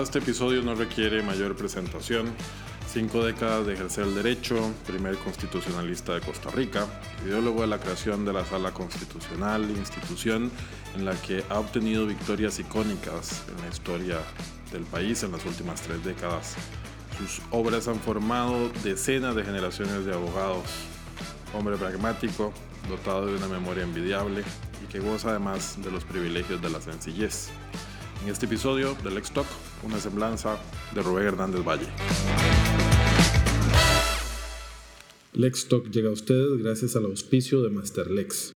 este episodio no requiere mayor presentación. Cinco décadas de ejercer el derecho, primer constitucionalista de Costa Rica, ideólogo de la creación de la Sala Constitucional, institución en la que ha obtenido victorias icónicas en la historia del país en las últimas tres décadas. Sus obras han formado decenas de generaciones de abogados. Hombre pragmático, dotado de una memoria envidiable y que goza además de los privilegios de la sencillez. En este episodio de Lex Talk, una semblanza de Rubén Hernández Valle. Lex Talk llega a ustedes gracias al auspicio de Master Lex.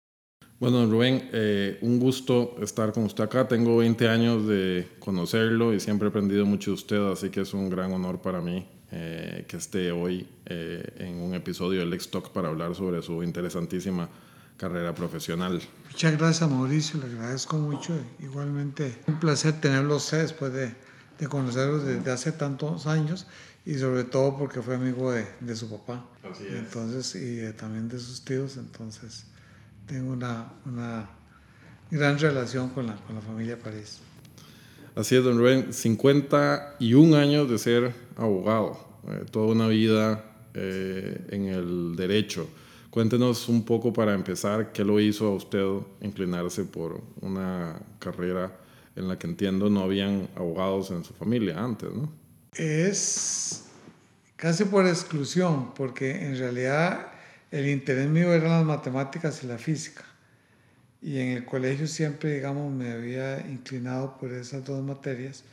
Bueno, Rubén, eh, un gusto estar con usted acá. Tengo 20 años de conocerlo y siempre he aprendido mucho de usted, así que es un gran honor para mí eh, que esté hoy eh, en un episodio de Lex Talk para hablar sobre su interesantísima carrera profesional. Muchas gracias Mauricio, le agradezco mucho. Igualmente un placer tenerlo usted después de, de conocerlos desde hace tantos años y sobre todo porque fue amigo de, de su papá. Así es. Entonces, y también de sus tíos, entonces tengo una, una gran relación con la, con la familia París. Así es, don Rubén, 51 años de ser abogado, eh, toda una vida eh, en el derecho. Cuéntenos un poco para empezar, ¿qué lo hizo a usted inclinarse por una carrera en la que entiendo no habían abogados en su familia antes, ¿no? Es casi por exclusión, porque en realidad el interés mío eran las matemáticas y la física. Y en el colegio siempre, digamos, me había inclinado por esas dos materias.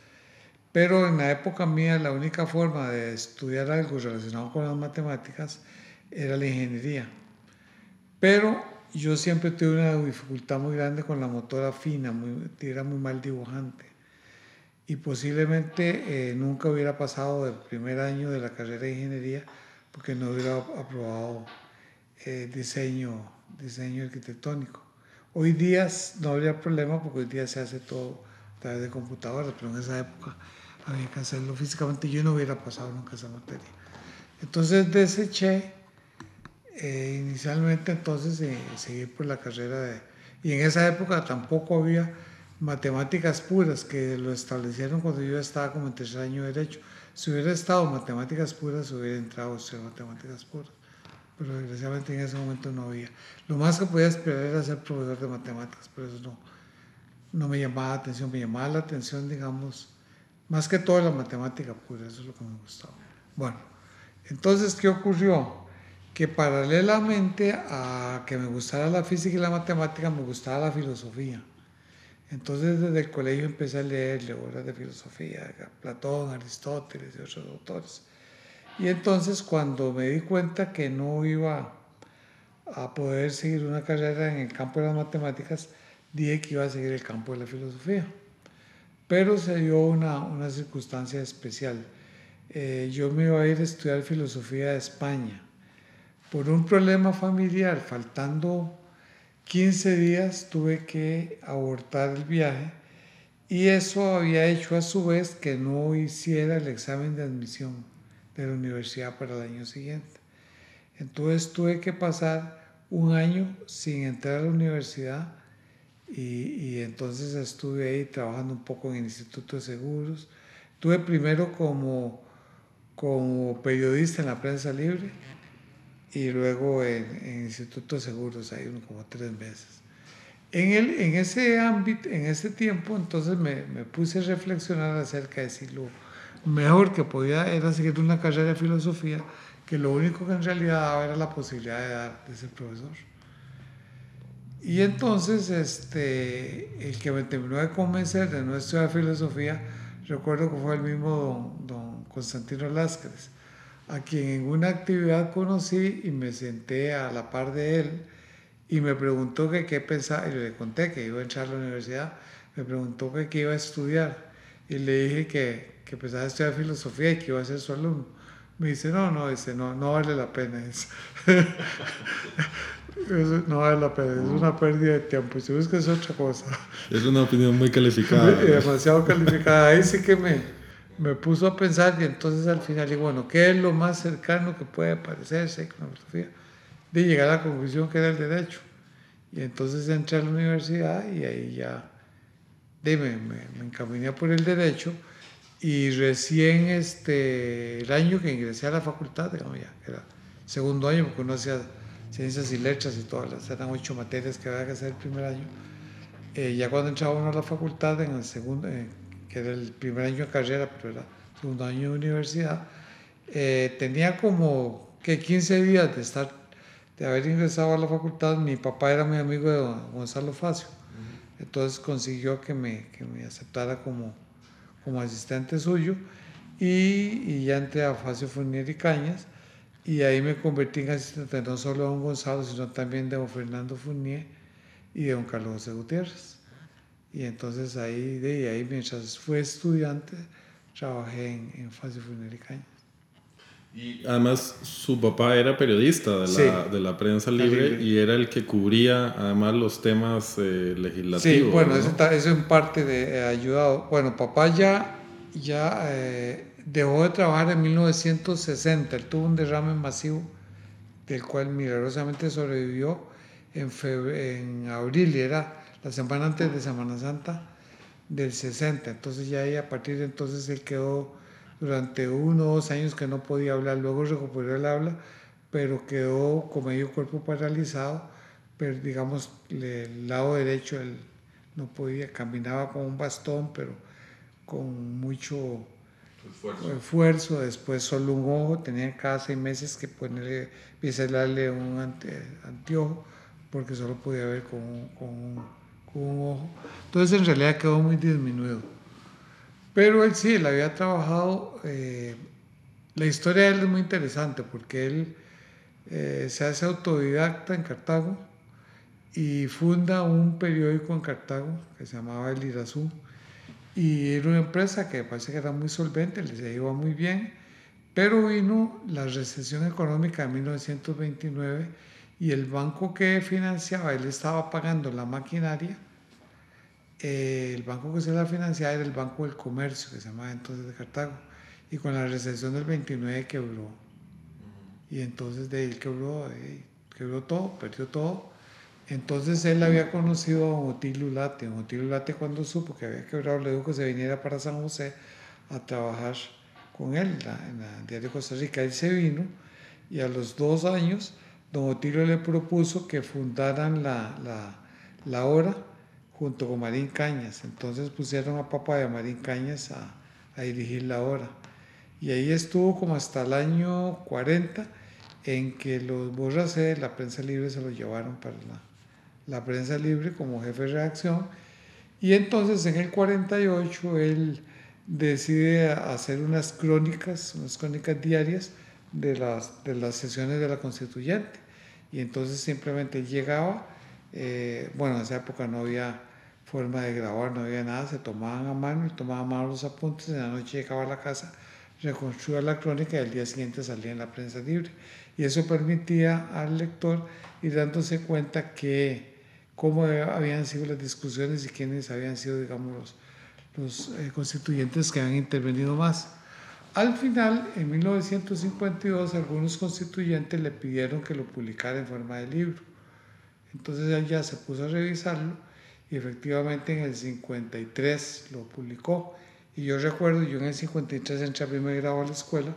Pero en la época mía la única forma de estudiar algo relacionado con las matemáticas era la ingeniería. Pero yo siempre tuve una dificultad muy grande con la motora fina, muy, era muy mal dibujante. Y posiblemente eh, nunca hubiera pasado del primer año de la carrera de ingeniería porque no hubiera aprobado eh, diseño, diseño arquitectónico. Hoy día no habría problema porque hoy día se hace todo a través de computadoras, pero en esa época había que hacerlo físicamente. Yo no hubiera pasado nunca esa materia. Entonces deseché eh, inicialmente entonces eh, seguir por la carrera de... Y en esa época tampoco había matemáticas puras, que lo establecieron cuando yo estaba como en tercer año de Derecho. Si hubiera estado matemáticas puras, hubiera entrado a matemáticas puras. Pero desgraciadamente en ese momento no había. Lo más que podía esperar era ser profesor de matemáticas, pero eso no, no me llamaba la atención. Me llamaba la atención, digamos, más que todo la matemática pura, eso es lo que me gustaba. Bueno, entonces, ¿qué ocurrió? Que paralelamente a que me gustara la física y la matemática, me gustaba la filosofía. Entonces desde el colegio empecé a leer obras de filosofía, Platón, Aristóteles y otros autores. Y entonces cuando me di cuenta que no iba a poder seguir una carrera en el campo de las matemáticas, dije que iba a seguir el campo de la filosofía. Pero se dio una, una circunstancia especial. Eh, yo me iba a ir a estudiar filosofía de España por un problema familiar, faltando 15 días, tuve que abortar el viaje y eso había hecho a su vez que no hiciera el examen de admisión de la universidad para el año siguiente. Entonces tuve que pasar un año sin entrar a la universidad y, entonces estuve ahí trabajando un poco en el Instituto de Seguros. Tuve primero como, como periodista en la prensa libre y luego en, en Instituto de Seguros, ahí como tres meses. En, el, en ese ámbito, en ese tiempo, entonces me, me, puse a reflexionar acerca de si lo mejor que podía era seguir una carrera de filosofía, que lo único que en realidad daba era la posibilidad de, dar, de ser profesor. Y entonces este, el que me terminó de convencer de no estudiar filosofía, recuerdo que fue el mismo don, don Constantino Lásquez a quien en una actividad conocí y me senté a la par de él y me preguntó que qué pensaba, y le conté que iba a entrar a la universidad, me preguntó que qué iba a estudiar y le dije que, que pensaba estudiar filosofía y que iba a ser su alumno. Me dice, no, no, dice, no, no vale la pena eso. no vale la pena, es una pérdida de tiempo. Si buscas otra cosa. Es una opinión muy calificada. Demasiado calificada. Ahí sí que me, me puso a pensar y entonces al final digo, bueno, ¿qué es lo más cercano que puede parecerse con la filosofía? De llegar a la conclusión que era el derecho. Y entonces entré a la universidad y ahí ya me, me encaminé por el derecho Y recién este, el año que ingresé a la facultad, digamos ya, era segundo año, porque uno hacía ciencias y letras y todas las, eran ocho materias que había que hacer el primer año. Eh, ya cuando entraba a la facultad, en el segundo, eh, que era el primer año de carrera, pero era segundo año de universidad, eh, tenía como que 15 días de estar, de haber ingresado a la facultad. Mi papá era muy amigo de Gonzalo Facio, entonces consiguió que me, que me aceptara como como asistente suyo. Y, y ya entré a Facio Fournier y Cañas. Y ahí me convertí en asistente no solo de don Gonzalo, sino también de don Fernando Fournier y de don Carlos José Gutiérrez. Y entonces ahí, de ahí mientras fue estudiante, trabajé en, en y Cañas. Y además su papá era periodista de la, de la prensa libre, y era el que cubría además los temas eh, legislativos. Sí, bueno, eso, eso, en parte de, eh, ayudado. Bueno, papá ya, ya eh, dejó de trabajar en 1960, él tuvo un derrame masivo del cual milagrosamente sobrevivió en, en abril, y era la semana antes de Semana Santa del 60, entonces ya ahí a partir de entonces él quedó durante uno o dos años que no podía hablar, luego recuperó el habla, pero quedó con medio cuerpo paralizado, pero digamos el lado derecho él no podía, caminaba con un bastón, pero con mucho esfuerzo, después solo un ojo, tenía cada seis meses que ponerle, darle un anteojo, porque solo podía ver con, con, con un ojo. Entonces en realidad quedó muy disminuido. Pero él sí, él había trabajado, eh, la historia de él es muy interesante porque él eh, se hace autodidacta en Cartago y funda un periódico en Cartago que se llamaba El Irazú y era una empresa que parece que era muy solvente, les iba muy bien, pero vino la recesión económica de 1929 y el banco que financiaba, él estaba pagando la maquinaria eh, el banco que se la financiaba era el Banco del Comercio, que se llamaba entonces de Cartago, y con la recesión del 29 quebró. Y entonces de él quebró, quebró todo, perdió todo. Entonces él había conocido a Otilio Late. Otilio Late cuando supo que había quebrado le dijo que se viniera para San José a trabajar con él en la, Diario Costa Rica. Él se vino y a los dos años don Otilio le propuso que fundaran la, la, la hora junto con Marín Cañas. Entonces pusieron a papá de Marín Cañas a, dirigir la obra. Y ahí estuvo como hasta el año 40 en que los borracé, la prensa libre, se lo llevaron para la, la, prensa libre como jefe de redacción. Y entonces en el 48 él decide hacer unas crónicas, unas crónicas diarias de las, de las sesiones de la constituyente. Y entonces simplemente llegaba, eh, bueno, en esa época no había forma de grabar, no había nada, se tomaban a mano y tomaban a mano los apuntes, en la noche llegaba a la casa, reconstruía la crónica y al día siguiente salía en la prensa libre. Y eso permitía al lector ir dándose cuenta que cómo habían sido las discusiones y quiénes habían sido, digamos, los, los eh, constituyentes que habían intervenido más. Al final, en 1952, algunos constituyentes le pidieron que lo publicara en forma de libro. Entonces él ya se puso a revisarlo y efectivamente en el 53 lo publicó. Y yo recuerdo, yo en el 53 entré a primer grado a la escuela,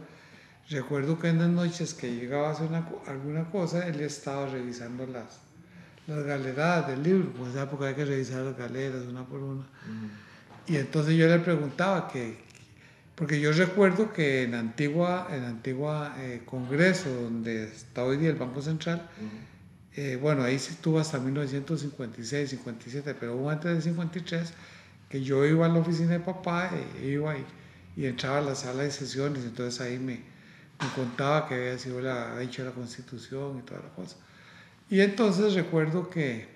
recuerdo que en las noches que llegaba a hacer alguna cosa, él estaba revisando las, las galeradas del libro, pues en esa época hay que revisar las galeras una por una. Y entonces yo le preguntaba que, porque yo recuerdo que en Antigua, en Antigua eh, Congreso, donde está hoy día el Banco Central, eh, bueno, ahí estuvo hasta 1956, 57, pero hubo antes del 53 que yo iba a la oficina de papá, e iba y, y, entraba a la sala de sesiones, entonces ahí me, me contaba que había sido la, hecho la constitución y toda la cosa. Y entonces recuerdo que,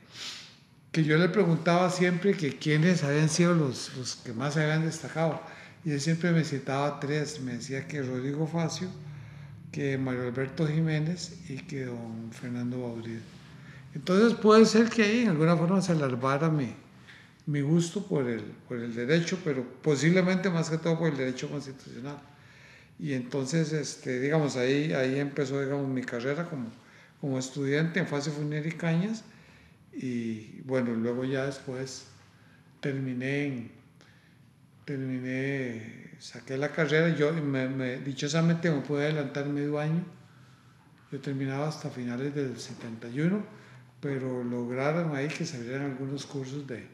que yo le preguntaba siempre que quiénes habían sido los, los que más se habían destacado. Y él siempre me citaba tres, me decía que Rodrigo Facio, que Mario Alberto Jiménez y que don Fernando Baudrid. Entonces puede ser que ahí en alguna forma se alargara mi, mi gusto por el, por el derecho, pero posiblemente más que todo por el derecho constitucional. Y entonces, este, digamos, ahí, ahí empezó digamos, mi carrera como, como estudiante en fase Funier y Cañas. Y bueno, luego ya después terminé en, terminé, saqué la carrera, yo me, me, dichosamente me pude adelantar medio año, yo terminaba hasta finales del 71, pero lograron ahí que se abrieran algunos cursos de,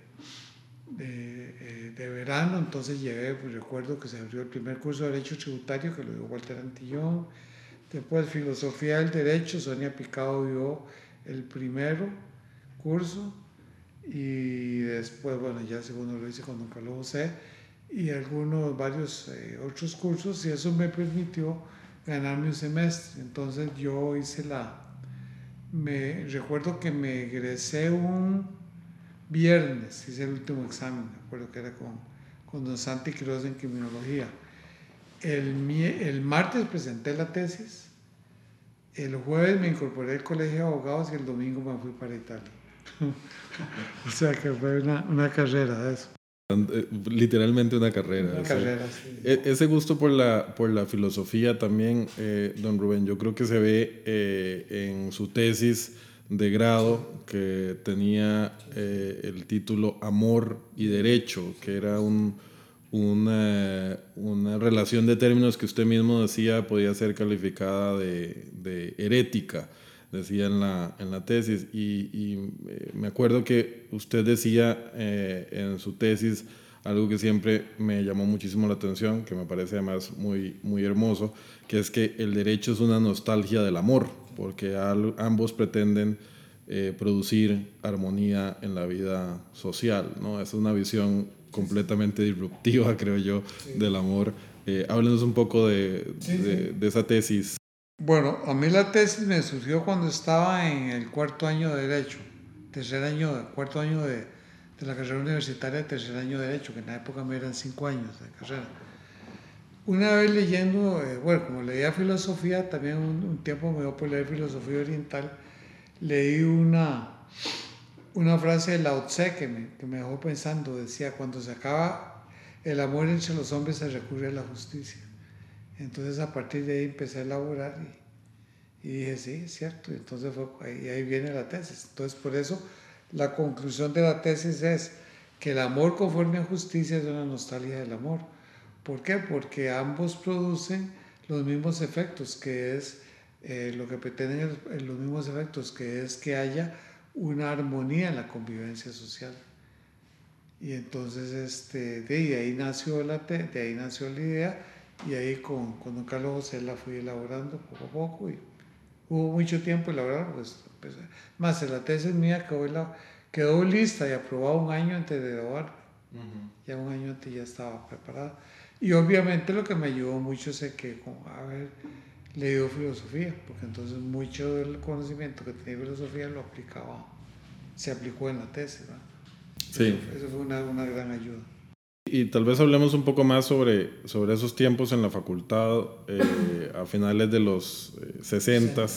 de, eh, de verano, entonces llegué, pues recuerdo que se abrió el primer curso de Derecho Tributario, que lo dio Walter Antillón, después Filosofía del Derecho, Sonia Picado dio el primero curso, y después, bueno, ya segundo lo hice con Don Carlos José, y algunos, varios eh, otros cursos, y eso me permitió ganarme un semestre. Entonces yo hice la, me recuerdo que me egresé un viernes, hice el último examen, me acuerdo que era con, con Don Santi Quiroz en criminología. El, el martes presenté la tesis, el jueves me incorporé al colegio de abogados y el domingo me fui para Italia. o sea que fue una, una carrera de eso. Eh, literalmente una carrera. E, ese gusto por la, por la filosofía también, eh, don Rubén, yo creo que se ve eh, en su tesis de grado que tenía el título Amor y Derecho, que era un, una, una, relación de términos que usted mismo decía podía ser calificada de, de herética decía en la, en la tesis. Y, eh, me acuerdo que usted decía eh, en su tesis algo que siempre me llamó muchísimo la atención, que me parece además muy, muy hermoso, que es que el derecho es una nostalgia del amor, porque ambos pretenden eh, producir armonía en la vida social. ¿no? Esa es una visión completamente disruptiva, creo yo, del amor. háblenos un poco de, de esa tesis. Bueno, a mí la tesis me surgió cuando estaba en el cuarto año de Derecho, tercer año, cuarto año de, de la carrera universitaria, tercer año de Derecho, que en la época me eran cinco años de carrera. Una vez leyendo, eh, bueno, como leía filosofía, también un, tiempo me dio por leer filosofía oriental, leí una, una frase de Lao Tse que me, que me dejó pensando, decía, cuando se acaba el amor entre los hombres se recurre a la justicia. Entonces a partir de ahí empecé a elaborar y, dije, sí, es cierto. Y entonces fue, ahí, ahí viene la tesis. Entonces por eso la conclusión de la tesis es que el amor conforme a justicia es una nostalgia del amor. ¿Por qué? Porque ambos producen los mismos efectos, que es eh, lo que pretenden los mismos efectos, que es que haya una armonía en la convivencia social. Y entonces este, de ahí nació la, de ahí nació la idea y ahí con, con don Carlos José la fui elaborando poco a poco y hubo mucho tiempo elaborar, pues, pues más la tesis mía quedó, la, quedó lista y aprobada un año antes de grabar, ya un año antes ya estaba preparada. Y obviamente lo que me ayudó mucho es que con haber leído filosofía, porque entonces mucho del conocimiento que tenía filosofía lo aplicaba, se aplicó en la tesis. Sí. Eso, fue una, una gran ayuda y tal vez hablemos un poco más sobre, sobre esos tiempos en la facultad eh, a finales de los 60 eh,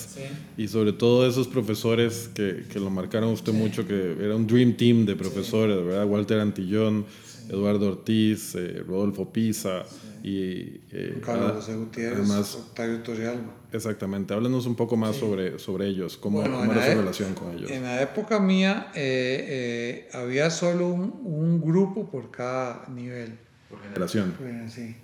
y sobre todo esos profesores que, que lo marcaron usted mucho, que era un dream team de profesores, ¿verdad? Walter Antillón, Eduardo Ortiz, eh, Rodolfo Pisa y... Eh, Carlos José Gutiérrez, además, Octavio Torrealba. Exactamente, háblenos un poco más sobre, sobre ellos, cómo, era su e- relación con ellos. En la época mía eh, había solo un, un, grupo por cada nivel. Por generación. sí.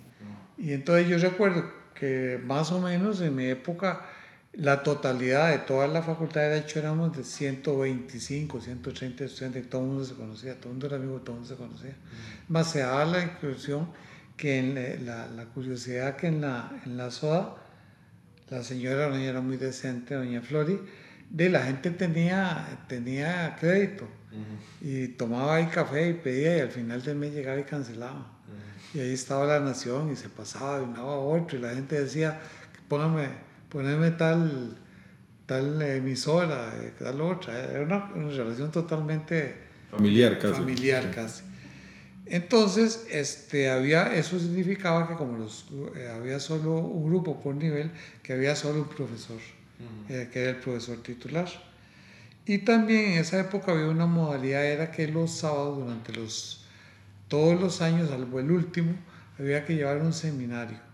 Y entonces yo recuerdo que más o menos en mi época la totalidad de toda la facultad de Derecho éramos de 125, 130 estudiantes, todo el mundo se conocía, todo el mundo era amigo, todo el mundo se conocía. Más se daba la inclusión que en la, la, curiosidad que en la, en la SODA, la señora doña era muy decente, doña Flori, de la gente tenía, tenía crédito y tomaba ahí café y pedía y al final del mes llegaba y cancelaba. Y ahí estaba la nación y se pasaba de un lado a otro y la gente decía, póngame ponerme tal, tal emisora, tal otra. Era una, relación totalmente familiar casi. Familiar casi. Entonces, este, había, eso significaba que como los, eh, había solo un grupo por nivel, que había solo un profesor, eh, que era el profesor titular. Y también en esa época había una modalidad, era que los sábados, durante los, todos los años, salvo el último, había que llevar un seminario.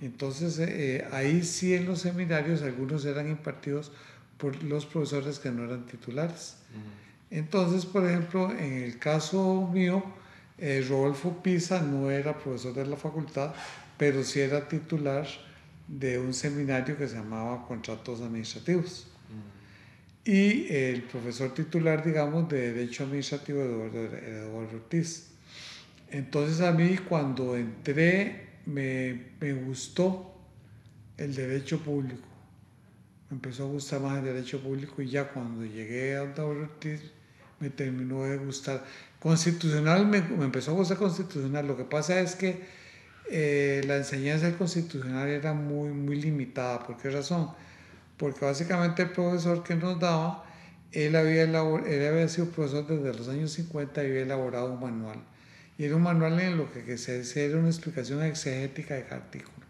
Entonces, eh, ahí sí en los seminarios algunos eran impartidos por los profesores que no eran titulares. Entonces, por ejemplo, en el caso mío, Eh, Rodolfo Pisa no era profesor de la facultad, pero sí era titular de un seminario que se llamaba Contratos Administrativos. Y el profesor titular, digamos, de Derecho Administrativo Eduardo, Eduardo Ortiz. Entonces a mí cuando entré me, me gustó el derecho público. Me empezó a gustar más el derecho público y ya cuando llegué a Eduardo Ortiz me terminó de gustar. Constitucional me, me empezó a gustar constitucional. Lo que pasa es que eh, la enseñanza constitucional era muy, muy limitada. ¿Por qué razón? Porque básicamente el profesor que nos daba, él había, él había sido profesor desde los años 50 y había elaborado un manual. Y era un manual en lo que, se era una explicación exegética de cada artículo.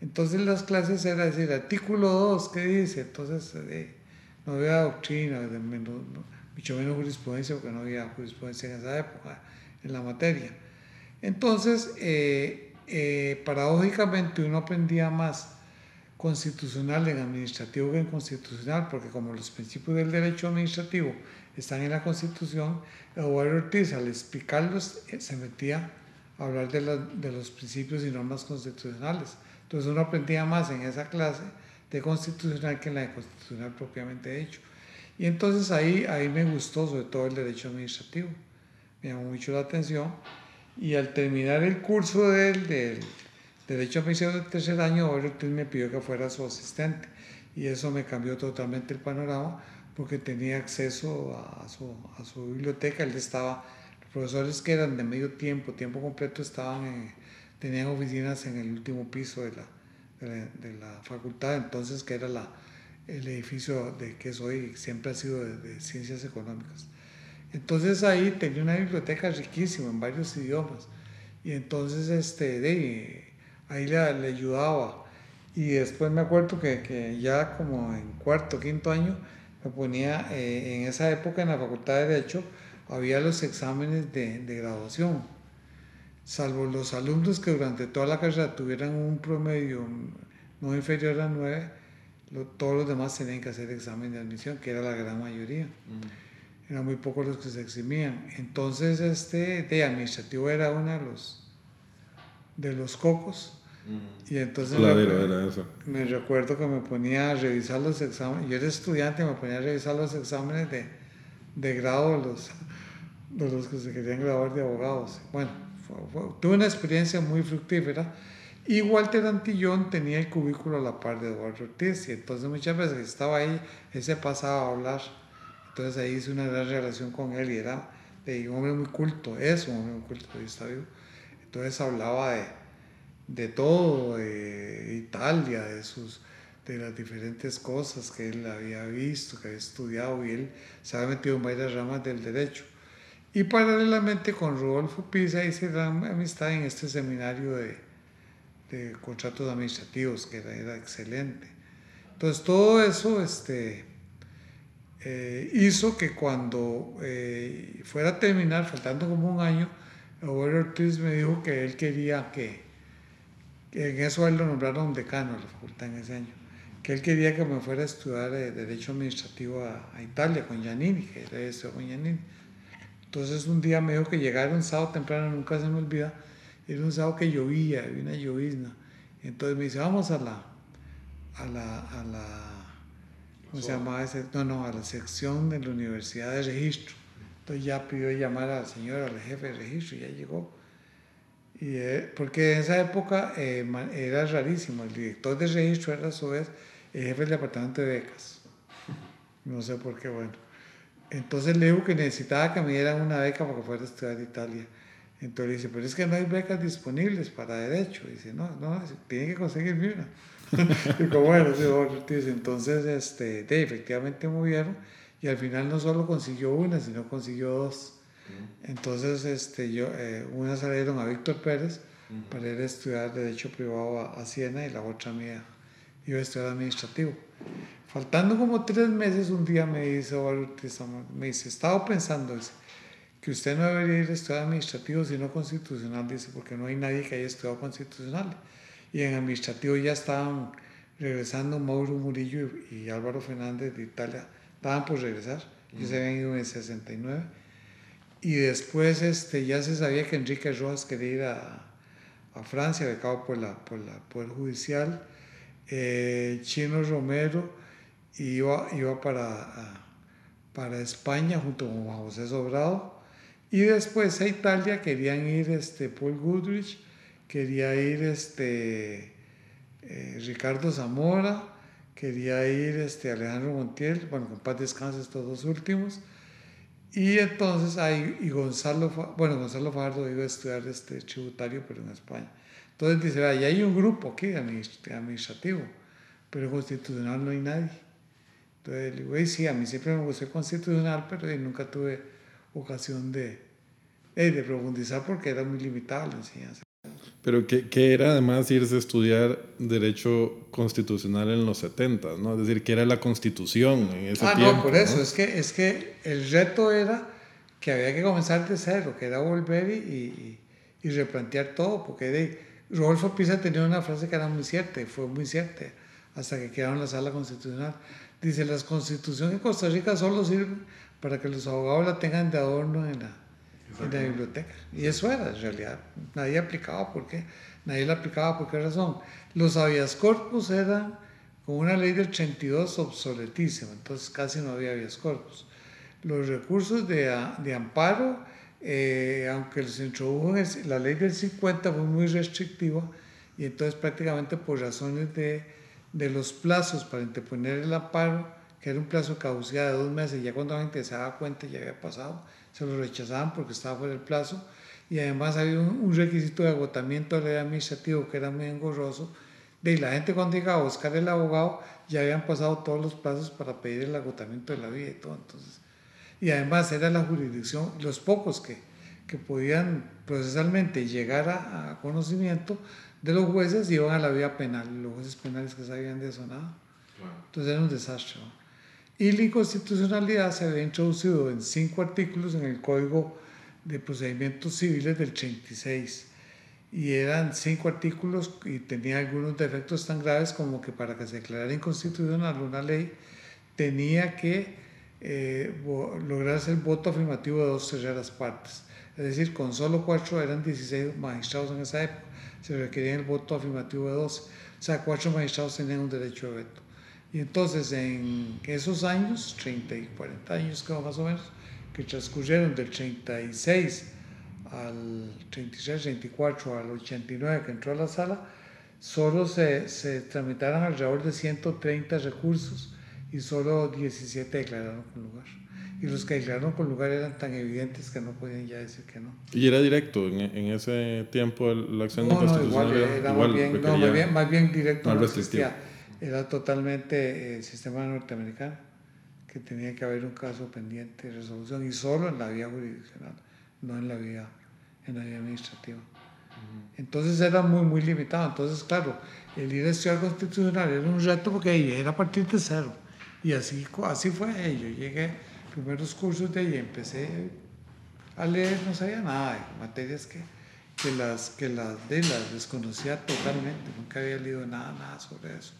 Entonces las clases era decir, artículo 2, ¿qué dice? Entonces eh, no había doctrina, mucho menos jurisprudencia, porque no había jurisprudencia en esa época en la materia. Entonces, eh, eh, paradójicamente uno aprendía más constitucional en administrativo que en constitucional, porque como los principios del derecho administrativo están en la Constitución, Eduardo Ortiz al explicarlos eh, se metía a hablar de, los principios y normas constitucionales. Entonces uno aprendía más en esa clase de constitucional que en la de constitucional propiamente dicho. Y entonces ahí, ahí me gustó sobre todo el derecho administrativo. Me llamó mucho la atención y al terminar el curso del, del Derecho Administrativo del tercer año, Ortiz me pidió que fuera su asistente. Y eso me cambió totalmente el panorama porque tenía acceso a su, a su biblioteca. Él estaba, los profesores que eran de medio tiempo, tiempo completo, estaban tenían oficinas en el último piso de la, de la, facultad, entonces que era la, el edificio de que soy, siempre ha sido de ciencias económicas. Entonces ahí tenía una biblioteca riquísima en varios idiomas. Y entonces este, de, ahí le, le, ayudaba. Y después me acuerdo que, que, ya como en cuarto, quinto año, me ponía, eh, en esa época en la Facultad de Derecho, había los exámenes de, de, graduación. Salvo los alumnos que durante toda la carrera tuvieran un promedio no inferior a 9, todos los demás tenían que hacer examen de admisión, que era la gran mayoría. Mm eran muy pocos los que se eximían. Entonces, este de administrativo era uno de los, de los cocos. Y entonces me, era eso. me, recuerdo que me ponía a revisar los exámenes. Yo era estudiante, me ponía a revisar los exámenes de, de grado de los, de los que se querían graduar de abogados. Bueno, tuve una experiencia muy fructífera. Y Walter Antillón tenía el cubículo a la par de Eduardo Ortiz. Y entonces muchas veces estaba ahí, él se pasaba a hablar entonces ahí hice una gran relación con él y era de un hombre muy culto, es un hombre muy culto, está vivo. Entonces hablaba de, de todo, de Italia, de, sus, de las diferentes cosas que él había visto, que había estudiado y él se había metido en varias ramas del derecho. Y paralelamente con Rodolfo Pisa hice amistad en este seminario de, de contratos administrativos, que era, era, excelente. Entonces todo eso, este, eh, hizo que cuando eh, fuera a terminar, faltando como un año, Eduardo Ortiz me dijo que él quería que, en eso él lo nombraron decano de la facultad en ese año, que él quería que me fuera a estudiar eh, Derecho Administrativo a, Italia con Giannini, que era eso con Giannini. Entonces un día me dijo que llegara un sábado temprano, nunca se me olvida, era un sábado que llovía, había una llovizna. Entonces me dice, vamos a la, a la, a la ¿cómo se llamaba ese? No, no, a la sección de la Universidad de Registro. Entonces ya pidió llamar al señor, al jefe de registro, y ya llegó. Y, eh, porque en esa época eh, era rarísimo, el director de registro era a su vez el jefe del departamento de becas. No sé por qué, bueno. Entonces le dijo que necesitaba que me dieran una beca para que fuera a estudiar Italia. Entonces le dice, pero es que no hay becas disponibles para derecho. dice, no, no, tiene que conseguirme una. Digo, bueno, entonces, este, de, efectivamente movieron y al final no solo consiguió una, sino consiguió dos. Entonces, este, yo, eh, una salieron a Víctor Pérez para ir a estudiar Derecho Privado a, Siena y la otra mía iba a estudiar Administrativo. Faltando como tres meses, un día me dice, me dice, estaba pensando que usted no debería ir a estudiar Administrativo sino Constitucional, dice, porque no hay nadie que haya estudiado Constitucional y en administrativo ya estaban regresando Mauro Murillo y, Álvaro Fernández de Italia, estaban por regresar, ellos se habían ido en el 69. Y después este, ya se sabía que Enrique Rojas quería ir a, a Francia, becado por la, por la Poder Judicial. Eh, Chino Romero iba, iba para, para España junto con Juan José Sobrado. Y después a Italia querían ir este, Paul Goodrich, quería ir este, eh, Ricardo Zamora, quería ir este, Alejandro Montiel, bueno, con paz descanse estos dos últimos. Y entonces ahí, y Gonzalo, bueno, Gonzalo Fajardo iba a estudiar este tributario, pero en España. Entonces dice, ya hay un grupo aquí administrativo, pero constitucional no hay nadie. Entonces le digo, sí, a mí siempre me gustó constitucional, pero nunca tuve ocasión de, de profundizar porque era muy limitada la enseñanza. Pero que, que, era además irse a estudiar Derecho Constitucional en los 70, ¿no? Es decir, que era la Constitución en ese tiempo. Ah, no, por eso, Es, que, es que el reto era que había que comenzar de cero, que era volver y, y, y replantear todo, porque de, Rodolfo Pisa tenía una frase que era muy cierta, y fue muy cierta, hasta que quedaron en la sala constitucional. Dice, las constituciones de Costa Rica solo sirven para que los abogados la tengan de adorno en la, en la biblioteca. Y eso era, en realidad. Nadie aplicaba, ¿por qué? Nadie la aplicaba, ¿por qué razón? Los habeas corpus eran, con una ley del 82, obsoletísima, entonces casi no había habeas corpus. Los recursos de, de amparo, eh, aunque los introdujo en la ley del 50, fue muy restrictiva, y entonces prácticamente por razones de, de los plazos para interponer el amparo, que era un plazo caducidad de dos meses, ya cuando la gente se daba cuenta ya había pasado, se lo rechazaban porque estaba fuera del plazo y además había un, requisito de agotamiento de ley administrativo que era muy engorroso. De la gente cuando llegaba a buscar el abogado ya habían pasado todos los plazos para pedir el agotamiento de la vida y todo. Entonces, y además era la jurisdicción, los pocos que, que podían procesalmente llegar a, conocimiento de los jueces iban a la vía penal, los jueces penales que sabían de eso nada. Entonces era un desastre. Y la inconstitucionalidad se había introducido en cinco artículos en el Código de Procedimientos Civiles del 36. Y eran cinco artículos y tenía algunos defectos tan graves como que para que se declarara inconstitucional una ley tenía que eh, lograrse el voto afirmativo de dos terceras partes. Es decir, con solo cuatro eran 16 magistrados en esa época, se requería el voto afirmativo de 12. O sea, cuatro magistrados tenían un derecho de veto. Y entonces en esos años, 30 y 40 años creo más o menos, que transcurrieron del 36 al 36, 34 al 89 que entró a la sala, solo se, se tramitaron alrededor de 130 recursos y solo 17 declararon con lugar. Y los que declararon con lugar eran tan evidentes que no podían ya decir que no. ¿Y era directo en, en ese tiempo la acción no, no, igual, era más, bien, no, más, bien, más bien directo. No era totalmente el sistema norteamericano, que tenía que haber un caso pendiente de resolución y solo en la vía jurisdiccional, no en la vía, en la vía administrativa. Entonces era muy, muy limitado. Entonces, claro, el ir a estudiar constitucional era un reto porque era a partir de cero. Y así, así fue. Yo llegué primeros cursos de ahí, empecé a leer, no sabía nada de materias que, que, las, que las, de las desconocía totalmente. Nunca había leído nada, nada sobre eso.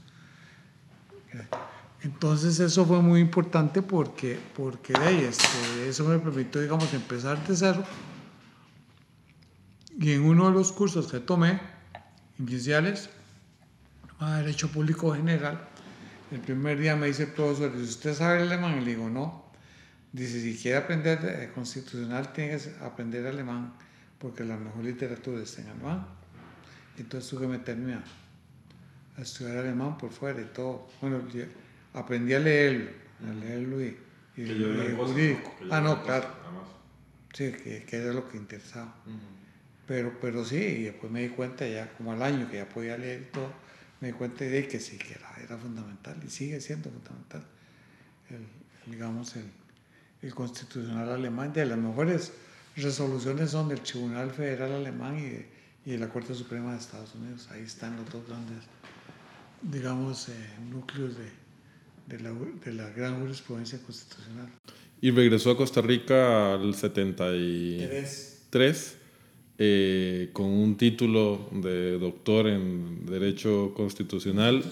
Entonces eso fue muy importante porque, porque este, eso me permitió, digamos, empezar de cero. Y en uno de los cursos que tomé, iniciales, a Derecho Público General, el primer día me dice el profesor, usted sabe alemán, le digo, no. Dice, si quiere aprender eh, constitucional, tiene que aprender alemán, porque la mejor literatura está en alemán. Entonces tuve que meterme a, a estudiar alemán por fuera y todo. Bueno, aprendí a leerlo, a leerlo y, y, jurídico. Ah, no, claro. Sí, que, que, era lo que interesaba. pero, pero sí, y después me di cuenta ya como al año que ya podía leer y todo, me di cuenta de que sí, que era, era fundamental y sigue siendo fundamental. El, digamos, el, el constitucional alemán, de las mejores resoluciones son del Tribunal Federal Alemán y de, y de la Corte Suprema de Estados Unidos. Ahí están los dos grandes digamos, eh, núcleos de, de, la, de, la, gran jurisprudencia constitucional. Y regresó a Costa Rica al 73 eh, con un título de doctor en Derecho Constitucional.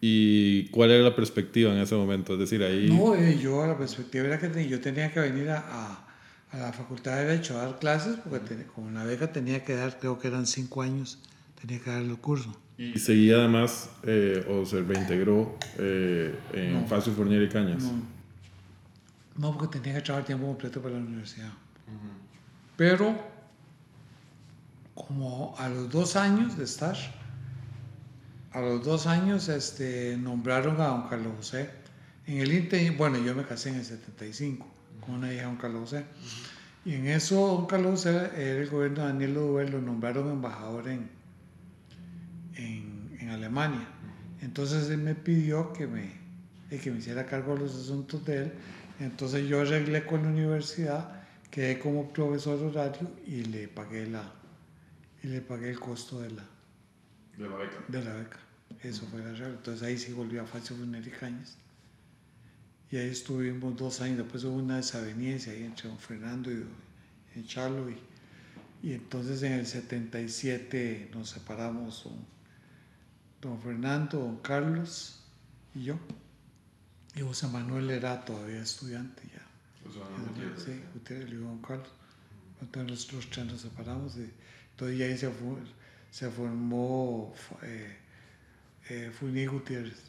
¿Y cuál era la perspectiva en ese momento? Es decir, ahí... No, eh, yo la perspectiva era que yo tenía que venir a, a, a la Facultad de Derecho a dar clases, porque como la beca tenía que dar, creo que eran cinco años, tenía que dar el curso. ¿Y seguía además eh, o se reintegró eh, en no, Facio Fournier y Cañas? No. no, porque tenía que trabajar tiempo completo para la universidad. Pero como a los dos años de estar, a los dos años este, nombraron a don Carlos José. En el Inter, bueno, yo me casé en el 75 con una hija de don Carlos José. Y en eso don Carlos José, era el gobierno de Daniel Oduber, lo nombraron embajador en, Alemania. Entonces él me pidió que me, que me hiciera cargo de los asuntos de él. Entonces yo arreglé con la universidad, quedé como profesor horario y le pagué la, y le pagué el costo de la, de la beca. De la beca. Eso fue la regla. Entonces ahí sí volvió a Facio Funer y Cañas. Y ahí estuvimos dos años. Después hubo una desaveniencia ahí entre don Fernando y don Charlo. Y, y, entonces en el 77 nos separamos don, don Fernando, don Carlos y yo. Y José Manuel era todavía estudiante ya. José Manuel Sí, Gutiérrez y don Carlos. Entonces los tres nos separamos. Y, entonces ya ahí se, fue, se formó eh, eh, Fulni Gutiérrez.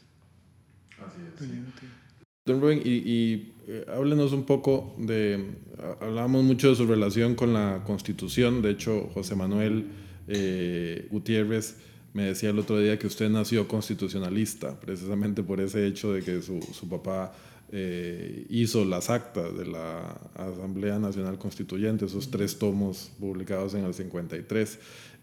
Así es. Gutiérrez. Don Rubén, y, y eh, háblenos un poco de, hablábamos mucho de su relación con la Constitución, de hecho José Manuel eh, Gutiérrez me decía el otro día que usted nació constitucionalista, precisamente por ese hecho de que su, su papá eh, hizo las actas de la Asamblea Nacional Constituyente, esos tres tomos publicados en el 53.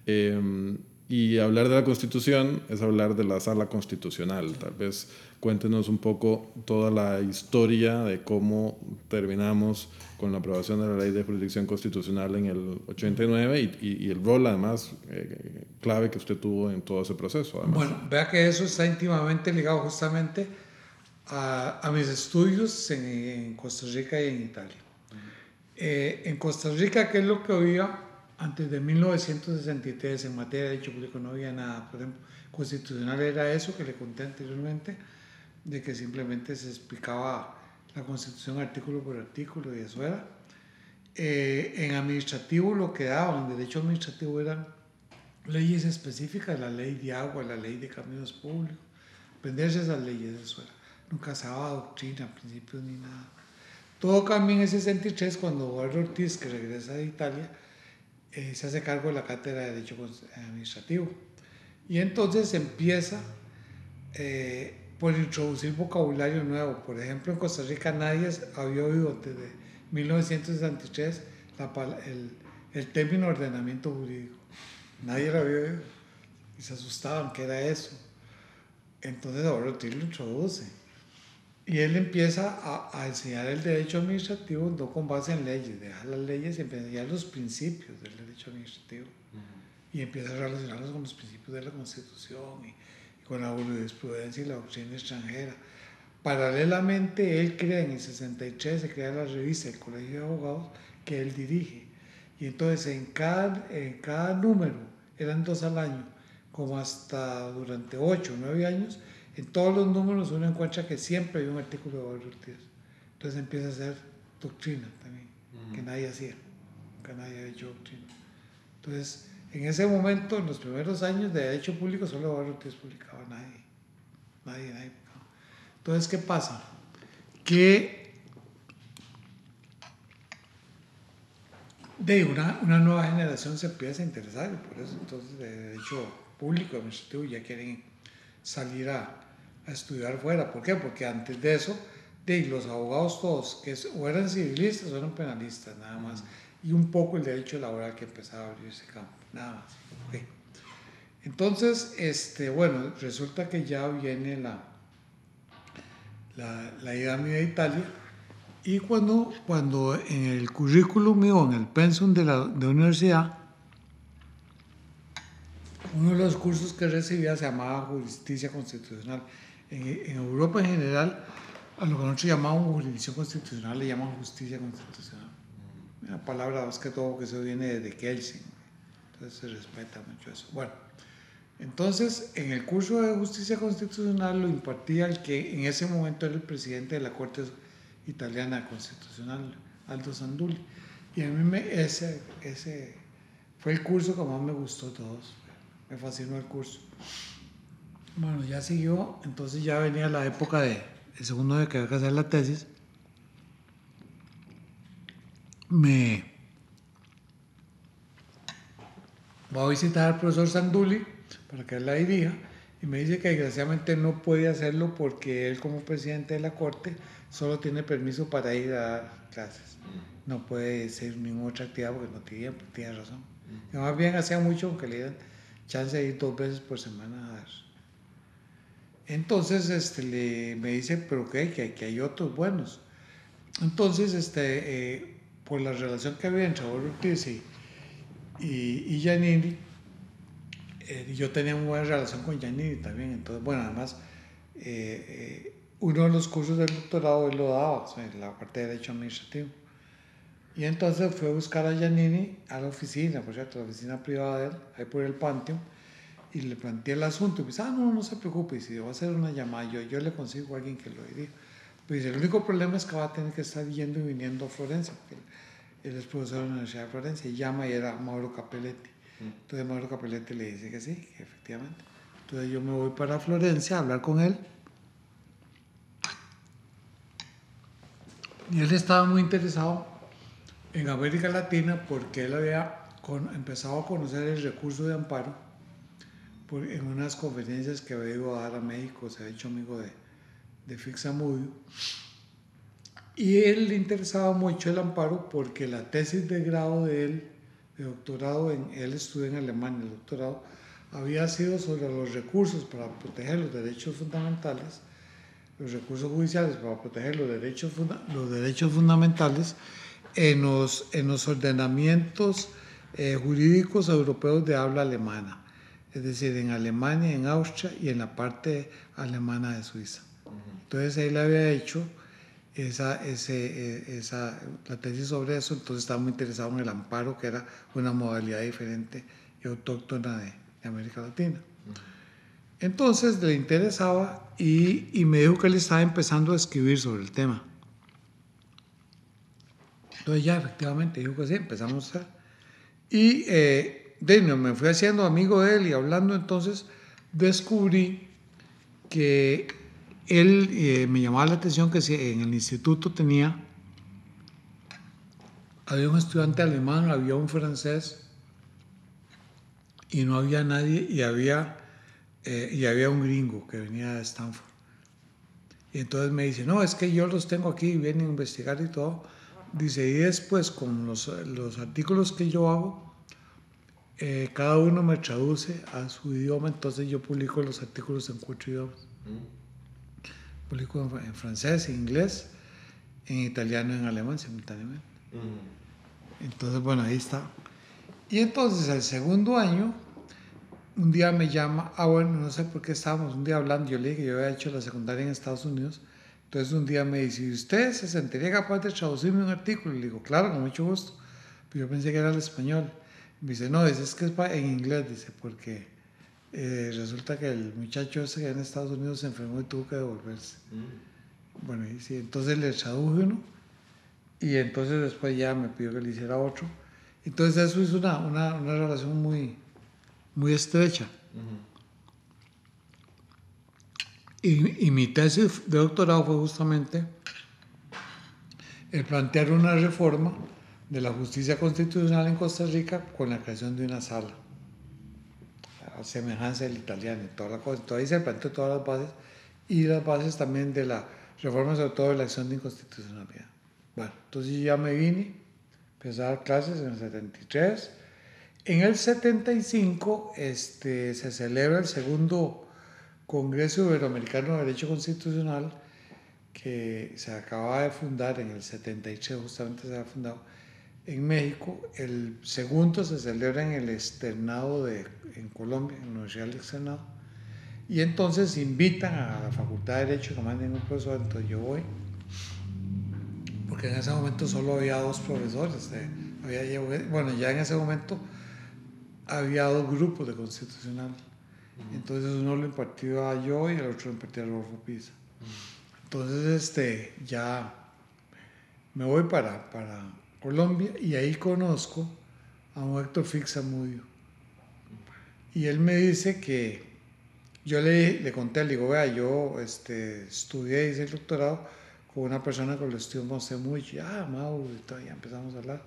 Eh, y hablar de la Constitución es hablar de la sala constitucional. Tal vez cuéntenos un poco toda la historia de cómo terminamos con la aprobación de la ley de jurisdicción constitucional en el 89 y, y, y el rol además eh, clave que usted tuvo en todo ese proceso. Además. Bueno, vea que eso está íntimamente ligado justamente a, a mis estudios en, en, Costa Rica y en Italia. Eh, en Costa Rica, ¿qué es lo que oía? Antes de 1963 en materia de derecho público no había nada, por ejemplo, constitucional era eso que le conté anteriormente, de que simplemente se explicaba la constitución artículo por artículo y eso era. Eh, en administrativo lo que daban, derecho administrativo eran leyes específicas, la ley de agua, la ley de caminos públicos, aprenderse esas leyes, eso era. Nunca se daba doctrina, principios ni nada. Todo cambia en el 63 cuando Eduardo Ortiz, que regresa de Italia, eh, se hace cargo de la cátedra de Derecho Administrativo. Y entonces empieza eh, por introducir vocabulario nuevo. Por ejemplo, en Costa Rica nadie había oído desde 1963 la, el, el, término ordenamiento jurídico. Nadie lo había oído. Y se asustaban que era eso. Entonces ahora Ortiz lo introduce. Y él empieza a, a, enseñar el derecho administrativo no con base en leyes, deja las leyes y empieza a enseñar los principios del derecho administrativo. Uh -huh. Y empieza a relacionarlos con los principios de la Constitución y, y con la jurisprudencia y la doctrina extranjera. Paralelamente, él crea en el 63, se crea la revista El Colegio de Abogados que él dirige. Y entonces en cada, en cada número, eran dos al año, como hasta durante ocho o nueve años, en todos los números uno encuentra que siempre hay un artículo de Gabriel Ortiz. Entonces empieza a hacer doctrina también, uh -huh. que nadie hacía, que nadie había hecho doctrina. Entonces, en ese momento, en los primeros años de Derecho Público, solo Gabriel Ortiz publicaba, nadie. Nadie, nadie. Entonces, ¿qué pasa? Que de una, una nueva generación se empieza a interesar por eso, entonces, de Derecho Público, Administrativo, ya quieren salir a, a, estudiar fuera. ¿Por qué? Porque antes de eso, de los abogados todos, que o eran civilistas o eran penalistas, nada más. Y un poco el derecho laboral que empezaba a abrir ese campo, nada más. Okay. Entonces, este, bueno, resulta que ya viene la, la, la ida mía a Italia. Y cuando, cuando en el currículum mío, en el pensum de la, de la universidad, uno de los cursos que recibía se llamaba Justicia Constitucional. En, en, Europa en general, a lo que nosotros llamamos jurisdicción constitucional le llaman justicia constitucional. Una palabra más que todo que eso viene de Kelsen. Entonces se respeta mucho eso. Bueno, entonces en el curso de justicia constitucional lo impartía el que en ese momento era el presidente de la Corte Italiana Constitucional, Aldo Sandulli. Y a mí me, ese, ese fue el curso que más me gustó todos. Me fascinó el curso. Bueno, ya siguió, entonces ya venía la época de el segundo de que había que hacer la tesis. Me voy a visitar al profesor Sanduli para que él la dirija y me dice que desgraciadamente no puede hacerlo porque él como presidente de la corte solo tiene permiso para ir a dar clases. No puede ser ninguna otra actividad porque no tiene tiene razón. Y más bien hacía mucho aunque le dieran chance de ir dos veces por semana a dar. Entonces este, le, me dice, pero ¿qué? Que, que hay otros buenos. Entonces, este, eh, por la relación que había entre Ortiz y, y, y Giannini, eh, yo tenía una buena relación con Giannini también. Entonces, bueno, además, eh, eh, uno de los cursos del doctorado él lo daba, o sea, en la parte de Derecho Administrativo. Y entonces fue a buscar a Giannini a la oficina, por cierto, la oficina privada de él, ahí por el Panteón, y le planteé el asunto. Y me dice, ah, no, no se preocupe, si va a hacer una llamada, yo, yo le consigo a alguien que lo dirija. Pues el único problema es que va a tener que estar yendo y viniendo a Florencia, porque él, es profesor de la Universidad de Florencia, y llama y era Mauro Capelletti. Entonces Mauro Capelletti le dice que sí, que efectivamente. Entonces yo me voy para Florencia a hablar con él. Y él estaba muy interesado en América Latina porque él había con, empezado a conocer el recurso de amparo en unas conferencias que había ido a dar a México, se había hecho amigo de, de Fixamudio. Y él le interesaba mucho el amparo porque la tesis de grado de él, de doctorado, en, él estudió en Alemania, el doctorado, había sido sobre los recursos para proteger los derechos fundamentales, los recursos judiciales para proteger los derechos, los derechos fundamentales en los, en los ordenamientos eh, jurídicos europeos de habla alemana, es decir, en Alemania, en Austria y en la parte alemana de Suiza. Entonces él había hecho esa, ese, eh, esa, la tesis sobre eso, entonces estaba muy interesado en el amparo, que era una modalidad diferente y autóctona de, de América Latina. Entonces le interesaba y, y me dijo que él estaba empezando a escribir sobre el tema. Entonces ya efectivamente dijo que sí, empezamos a... Y eh, de, me fui haciendo amigo de él y hablando entonces descubrí que él eh, me llamaba la atención que en el instituto tenía, había un estudiante alemán, había un francés y no había nadie y había, eh, y había un gringo que venía de Stanford. Y entonces me dice, no, es que yo los tengo aquí, vienen a investigar y todo Dice, y después con los, los artículos que yo hago, eh, cada uno me traduce a su idioma, entonces yo publico los artículos en cuatro idiomas. Mm. Publico en, en, francés, en inglés, en italiano y en alemán simultáneamente. Mm. Entonces, bueno, ahí está. Y entonces el segundo año, un día me llama, ah bueno, no sé por qué estábamos un día hablando, yo le dije que yo había hecho la secundaria en Estados Unidos, entonces un día me dice, ¿usted se sentiría capaz de traducirme un artículo? Y le digo, claro, con mucho gusto. Pero yo pensé que era el español. Me dice, no, es, que es en inglés, dice, porque eh, resulta que el muchacho ese en Estados Unidos se enfermó y tuvo que devolverse. Mm. Bueno, y sí, entonces le traduje uno y entonces después ya me pidió que le hiciera otro. Entonces eso es una, una, una relación muy, muy estrecha. Y, y, mi tesis de doctorado fue justamente el plantear una reforma de la justicia constitucional en Costa Rica con la creación de una sala, a semejanza del italiano y toda la cosa. Entonces ahí se planteó todas las bases y las bases también de la reforma, sobre todo de la acción de inconstitucionalidad. Bueno, entonces ya me vine, empecé a dar clases en el 73. En el 75 este, se celebra el segundo Congreso Iberoamericano de Derecho Constitucional que se acaba de fundar en el 73, justamente se ha fundado en México. El segundo se celebra en el externado de, en Colombia, en la Universidad del Externado. Y entonces invitan a la Facultad de Derecho que manden un profesor, entonces yo voy. Porque en ese momento solo había dos profesores. Eh, había, bueno, ya en ese momento había dos grupos de constitucional entonces uno lo impartía yo y el otro lo impartía Rodolfo Pisa. Entonces este, ya me voy para, para, Colombia, y ahí conozco a un Héctor Fix Amudio. Y él me dice que yo le, le conté, le digo, vea, yo este, estudié, hice el doctorado con una persona con la que estudiamos mucho, ah, Mau, y ya empezamos a hablar.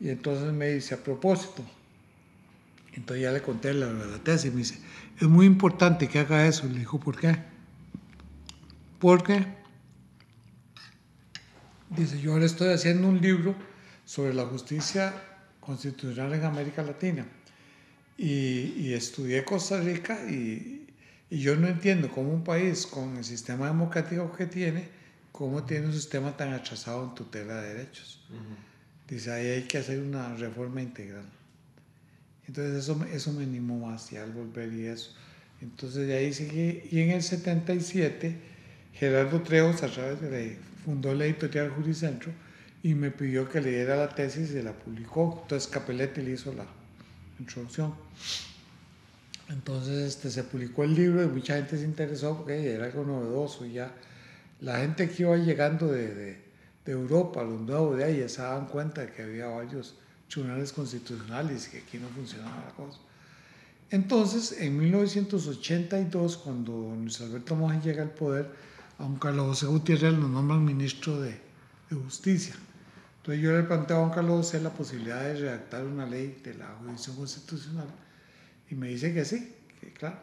Y entonces me dice, a propósito, entonces ya le conté la, la tesis me dice, es muy importante que haga eso. Le dijo, ¿por qué? Porque, dice, yo ahora estoy haciendo un libro sobre la justicia constitucional en América Latina. Y, y estudié Costa Rica y, y, yo no entiendo cómo un país con el sistema democrático que tiene, cómo tiene un sistema tan atrasado en tutela de derechos. Dice, ahí hay que hacer una reforma integral. Entonces eso, eso me animó más y al volver y eso. Entonces de ahí seguí. Y en el 77, Gerardo Trejos, a través de fundó la editorial Juricentro y me pidió que leyera la tesis y la publicó. Entonces Capelletti le hizo la introducción. Entonces este, se publicó el libro y mucha gente se interesó porque era algo novedoso. Y ya la gente que iba llegando de, de, de Europa, los nuevos de ahí, ya se daban cuenta de que había varios tribunales constitucionales y que aquí no funcionaba la cosa. Entonces, en 1982, cuando Luis Alberto Moja llega al poder, a un Carlos José Gutiérrez lo nombran ministro de, de, Justicia. Entonces yo le planteo a don Carlos José la posibilidad de redactar una ley de la jurisdicción constitucional y me dice que sí, que claro.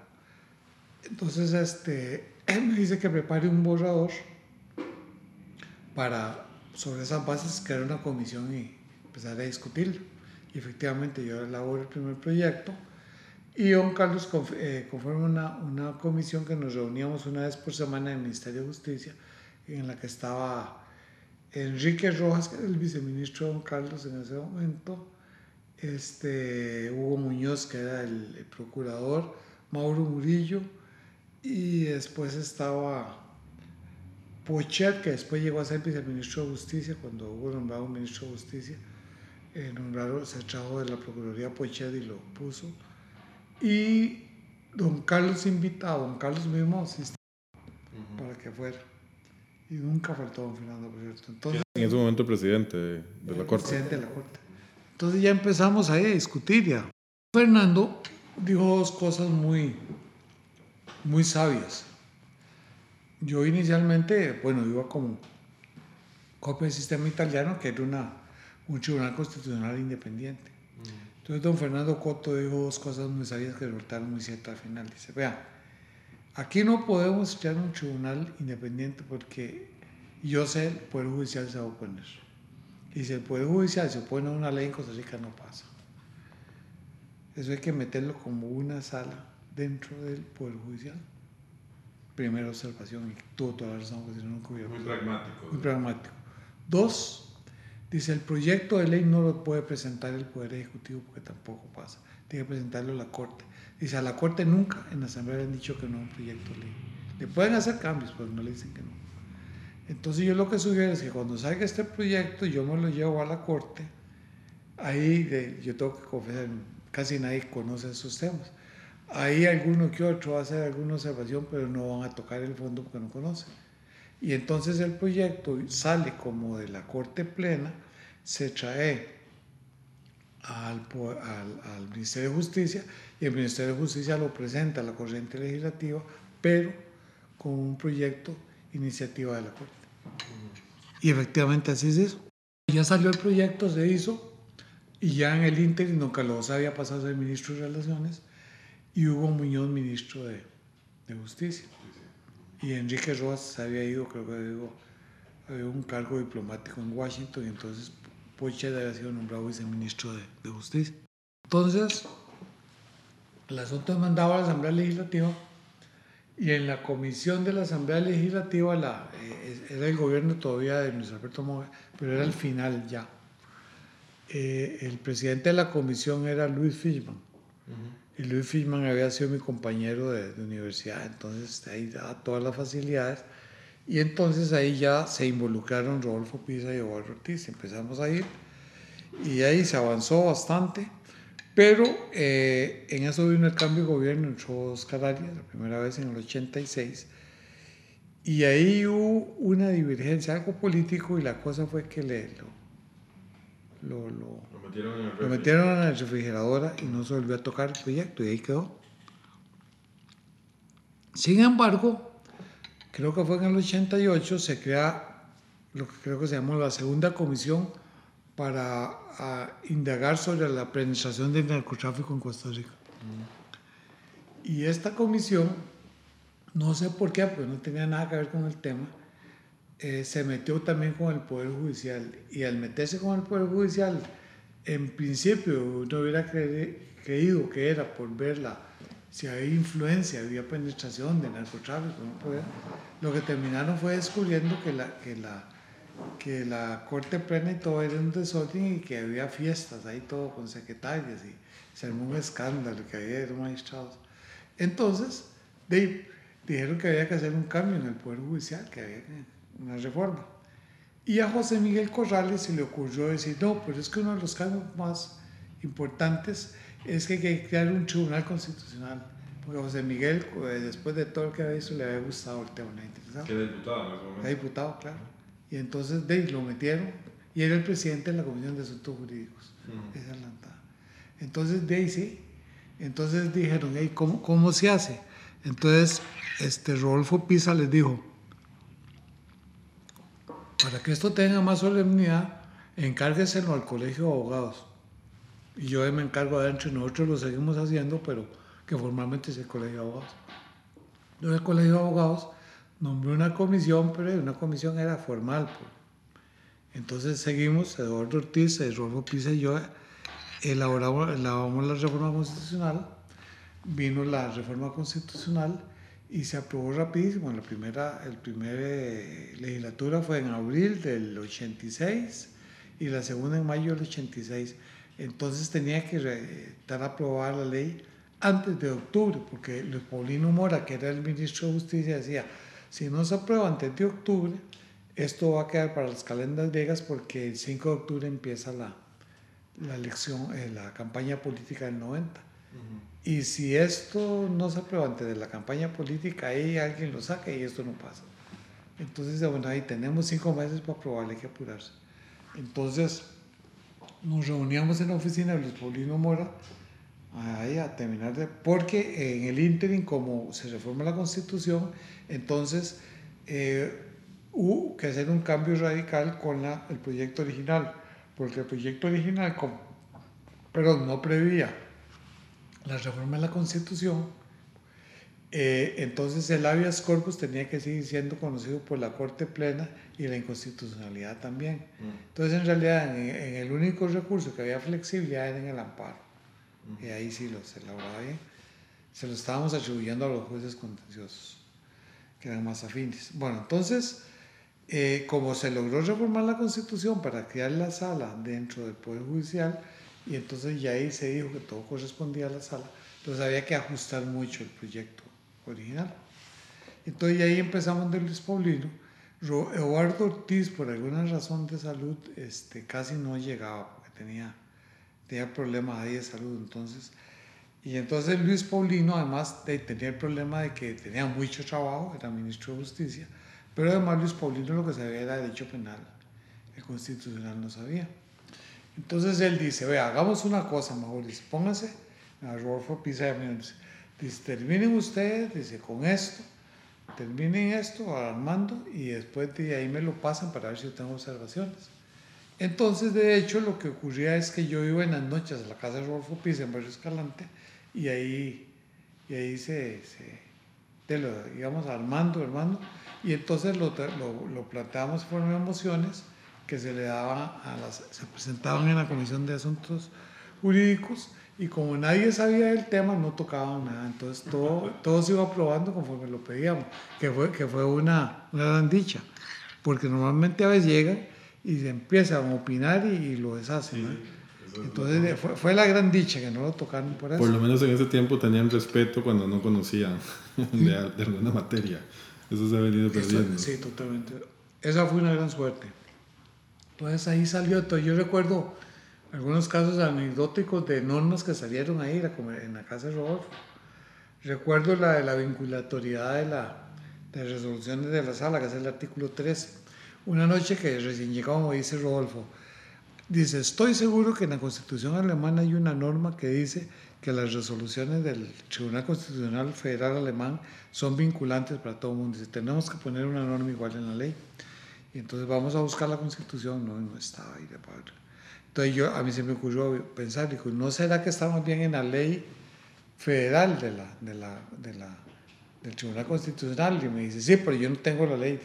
Entonces este, él me dice que prepare un borrador para sobre esas bases crear una comisión y empezar a discutirlo. Y efectivamente yo elaboro el primer proyecto y don Carlos eh, conforma una, una comisión que nos reuníamos una vez por semana en el Ministerio de Justicia, en la que estaba Enrique Rojas, que era el viceministro de don Carlos en ese momento, este, Hugo Muñoz, que era el, el procurador, Mauro Murillo, y después estaba Pochet, que después llegó a ser viceministro de Justicia, cuando hubo nombrado ministro de Justicia, eh, nombraron, se trajo de la Procuraduría Pochet y lo puso. Y don Carlos invitaba, don Carlos mismo asistió uh -huh. para que fuera. Y nunca faltó don Fernando, por cierto. Entonces, en ese momento presidente de, de la Corte. Presidente de la Corte. Entonces ya empezamos ahí a discutir ya. Fernando dijo dos cosas muy, muy sabias. Yo inicialmente, bueno, iba como copia del sistema italiano, que era una, un tribunal constitucional independiente. Mm. Entonces don Fernando Coto dijo dos cosas muy sabias que resultaron muy ciertas al final. Dice, vea, aquí no podemos echar un tribunal independiente porque yo sé el Poder Judicial se va a oponer. Y si el Poder Judicial se opone a una ley en Costa Rica no pasa. Eso hay que meterlo como una sala dentro del Poder Judicial. Primera observación, y tuvo toda la razón, porque si no, nunca hubiera Muy pragmático. Muy pragmático. Dos, dice, el proyecto de ley no lo puede presentar el Poder Ejecutivo porque tampoco pasa. Tiene que presentarlo la Corte. Dice, a la Corte nunca en la Asamblea le han dicho que no es un proyecto de ley. Le pueden hacer cambios, pero no le dicen que no. Entonces yo lo que sugiero es que cuando salga este proyecto, yo me lo llevo a la Corte. Ahí de, yo tengo que confesar, casi nadie conoce esos temas. Ahí alguno que otro va a hacer alguna observación, pero no van a tocar el fondo porque no conocen. Y entonces el proyecto sale como de la Corte Plena, se trae al, al, al, Ministerio de Justicia y el Ministerio de Justicia lo presenta a la corriente legislativa, pero con un proyecto iniciativa de la Corte. Y efectivamente así es eso. Ya salió el proyecto, se hizo, y ya en el ínterin, don Carlos había pasado a ser ministro de Relaciones y Hugo Muñoz, ministro de, de Justicia. Y Enrique Rojas había ido, creo que digo, había un cargo diplomático en Washington y entonces Pochet había sido nombrado viceministro de, de Justicia. Entonces, el asunto es mandado a la Asamblea Legislativa y en la comisión de la Asamblea Legislativa la, eh, era el gobierno todavía de Luis Alberto Moga, pero era el final ya. Eh, el presidente de la comisión era Luis Fishman. Uh -huh. Y Luis Fishman había sido mi compañero de, de, universidad, entonces ahí daba todas las facilidades. Y entonces ahí ya se involucraron Rodolfo Pisa y Eduardo Ortiz. Empezamos a ir y ahí se avanzó bastante. Pero eh, en eso vino el cambio de gobierno, entró Oscar Arias, la primera vez en el 86. Y ahí hubo una divergencia, algo político, y la cosa fue que le, lo, lo, lo, metieron, en el lo metieron en la refrigeradora y no se volvió a tocar el proyecto y ahí quedó. Sin embargo, creo que fue en el 88, se crea lo que creo que se llamó la segunda comisión para indagar sobre la penetración del narcotráfico en Costa Rica. Y esta comisión, no sé por qué, porque no tenía nada que ver con el tema, eh, se metió también con el Poder Judicial. Y al meterse con el Poder Judicial, en principio no hubiera creído que era por verla, si había influencia, había penetración de narcotráfico, lo que terminaron fue descubriendo que la, que la, que la Corte Plena y todo era un desorden y que había fiestas ahí todo con secretarias y se armó un escándalo que había magistrados. Entonces, de, dijeron que había que hacer un cambio en el Poder Judicial, que había una reforma. Y a José Miguel Corrales se le ocurrió decir, no, pero es que uno de los cambios más importantes es que hay que crear un tribunal constitucional. Porque José Miguel, eh, después de todo lo que había visto, le había gustado el tema. ¿Qué diputado en ese momento? diputado, claro. Y entonces de lo metieron y era el presidente de la Comisión de Asuntos Jurídicos. Esa es la Entonces de ahí sí, entonces dijeron, ¿cómo, ¿cómo, se hace? Entonces, este, Rodolfo Pisa les dijo, para que esto tenga más solemnidad, encárgueselo al Colegio de Abogados. Y yo me encargo adentro y nosotros lo seguimos haciendo, pero que formalmente es el Colegio de Abogados. Entonces el Colegio de Abogados nombró una comisión, pero una comisión era formal. Pues. Entonces seguimos, Eduardo Ortiz, Rodolfo Pisa y yo elaboramos, la reforma constitucional, vino la reforma constitucional y se aprobó rapidísimo. La primera, el primer eh, legislatura fue en abril del 86 y la segunda en mayo del 86. Entonces tenía que estar aprobada la ley antes de octubre, porque Luis Paulino Mora, que era el ministro de Justicia, decía, si no se aprueba antes de octubre, esto va a quedar para las calendas griegas porque el 5 de octubre empieza la, la elección, eh, la campaña política del 90. Y si esto no se aprueba antes de la campaña política, ahí alguien lo saca y esto no pasa. Entonces, bueno, ahí tenemos cinco meses para aprobarle, hay que apurarse. Entonces, nos reuníamos en la oficina de Luis Paulino Mora ahí a terminar de... Porque en el ínterin, como se reforma la Constitución, entonces eh, hubo que hacer un cambio radical con la, el proyecto original porque el proyecto original, pero no prevía la reforma de la Constitución, eh, entonces el habeas corpus tenía que seguir siendo conocido por la Corte Plena y la inconstitucionalidad también. Mm. Entonces, en realidad, en, el único recurso que había flexibilidad era en el amparo. Y ahí sí lo se elaboraba bien. Se lo estábamos atribuyendo a los jueces contenciosos, que eran más afines. Bueno, entonces, eh, como se logró reformar la constitución para crear la sala dentro del Poder Judicial, y entonces ya ahí se dijo que todo correspondía a la sala, entonces había que ajustar mucho el proyecto original. Entonces ahí empezamos de Luis Paulino. Eduardo Ortiz, por alguna razón de salud, este, casi no llegaba porque tenía, tenía problemas ahí de salud. Entonces, y entonces Luis Paulino, además de, tenía el problema de que tenía mucho trabajo, era ministro de Justicia, pero además Luis Paulino lo que sabía era derecho penal, el constitucional no sabía. Entonces él dice, vea, hagamos una cosa dice, póngase, a Rodolfo Pisa dice, terminen ustedes, dice, con esto, terminen esto, Armando, y después de ahí me lo pasan para ver si tengo observaciones. Entonces, de hecho, lo que ocurría es que yo iba en las noches a la casa de Rodolfo Pisa en Barrio Escalante, y ahí, y ahí se, se lo, digamos, Armando, Armando, y entonces lo, lo, lo planteamos en forma de mociones que se le daban a las, se presentaban en la Comisión de Asuntos Jurídicos y como nadie sabía del tema no tocaban nada, entonces todo, todo se iba aprobando conforme lo pedíamos, que fue, que fue una, una gran dicha, porque normalmente a veces llegan y se empiezan a opinar y, lo deshacen. Entonces fue, fue, la gran dicha que no lo tocaron por eso. Por lo menos en ese tiempo tenían respeto cuando no conocían de, de alguna materia. Eso se ha venido perdiendo. sí, totalmente. Esa fue una gran suerte. Entonces ahí salió todo. Yo recuerdo algunos casos anecdóticos de normas que salieron ahí en la casa de Rodolfo. Recuerdo la de la vinculatoriedad de, la, de resoluciones de la sala, que es el artículo 3. Una noche que recién llegamos, dice Rodolfo, dice, estoy seguro que en la Constitución alemana hay una norma que dice que las resoluciones del Tribunal Constitucional Federal Alemán son vinculantes para todo el mundo. Dice, tenemos que poner una norma igual en la ley. Y entonces vamos a buscar la Constitución, no, no estaba ahí de padre. Entonces yo, a mí se me ocurrió pensar, dijo, ¿no será que estamos bien en la ley federal de la, de la, de la, del Tribunal Constitucional? Y me dice, sí, pero yo no tengo la ley.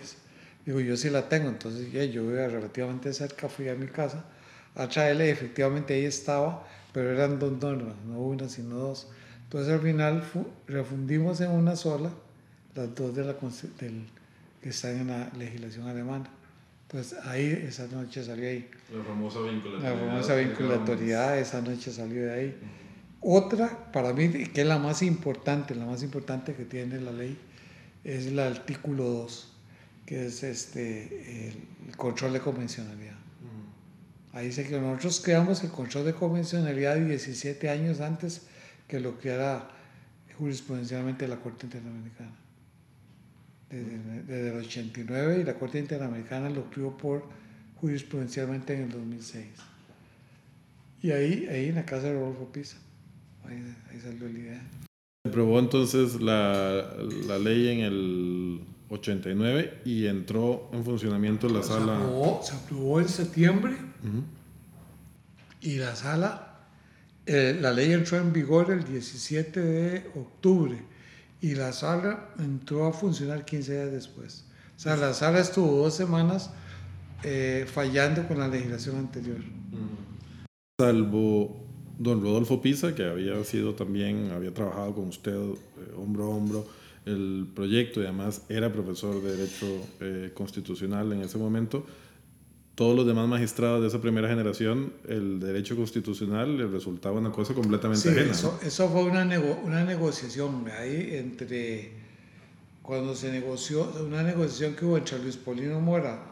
Digo, yo sí la tengo. Entonces ya, yo iba relativamente cerca, fui a mi casa a traerle y efectivamente ahí estaba pero eran dos normas, no una, sino dos. Entonces al final refundimos en una sola las dos de la, del, que están en la legislación alemana. Entonces ahí esa noche salió ahí. La famosa vinculatoriedad. La famosa vinculatoriedad, esa noche salió de ahí. Otra, para mí, que es la más importante, la más importante que tiene la ley, es el artículo 2, que es este, el control de convencionalidad. Ahí dice que nosotros creamos el control de convencionalidad 17 años antes que lo que era jurisprudencialmente la Corte Interamericana. Desde, el 89 y la Corte Interamericana lo creó por jurisprudencialmente en el 2006. Y ahí, ahí en la casa de Rodolfo Pisa, ahí, salió la idea. Se aprobó entonces la, la ley en el 89 y entró en funcionamiento la sala. se aprobó en septiembre y la sala, eh, la ley entró en vigor el 17 de octubre y la sala entró a funcionar 15 días después. O sea, la sala estuvo dos semanas eh, fallando con la legislación anterior. Salvo don Rodolfo Pisa, que había sido también, había trabajado con usted eh, hombro a hombro el proyecto y además era profesor de Derecho eh, Constitucional en ese momento, todos los demás magistrados de esa primera generación, el derecho constitucional les resultaba una cosa completamente sí, ajena. Eso, eso fue una, una negociación ahí entre, cuando se negoció, una negociación que hubo entre Luis Polino Mora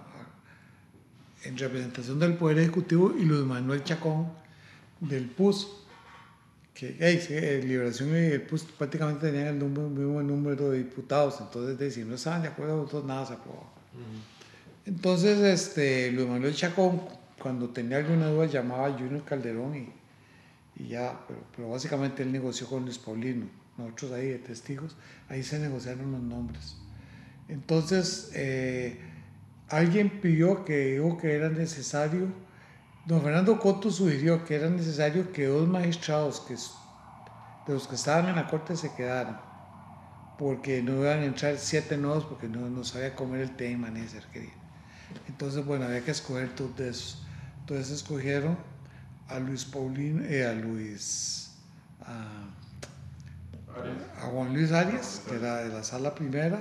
en representación del Poder Ejecutivo y Luis Manuel Chacón del PUS que hey, Liberación y el PUS prácticamente tenían el mismo número de diputados, entonces si no estaban de acuerdo, entonces nada se aprobó. Entonces, este, Luis Manuel Chacón, cuando tenía alguna duda, llamaba a Junior Calderón y, y ya, pero, básicamente él negoció con Luis Paulino, nosotros ahí de testigos, ahí se negociaron los nombres. Entonces, eh, alguien pidió que dijo que era necesario Don Fernando Coto sugirió que era necesario que dos magistrados que, de los que estaban en la corte se quedaran, porque no iban a entrar siete nuevos porque no, no sabía comer el té y manecer, quería. Entonces, bueno, había que escoger dos de esos. Entonces escogieron a Luis Paulino, eh, a Luis, a, Juan Luis Arias, que era de la sala primera,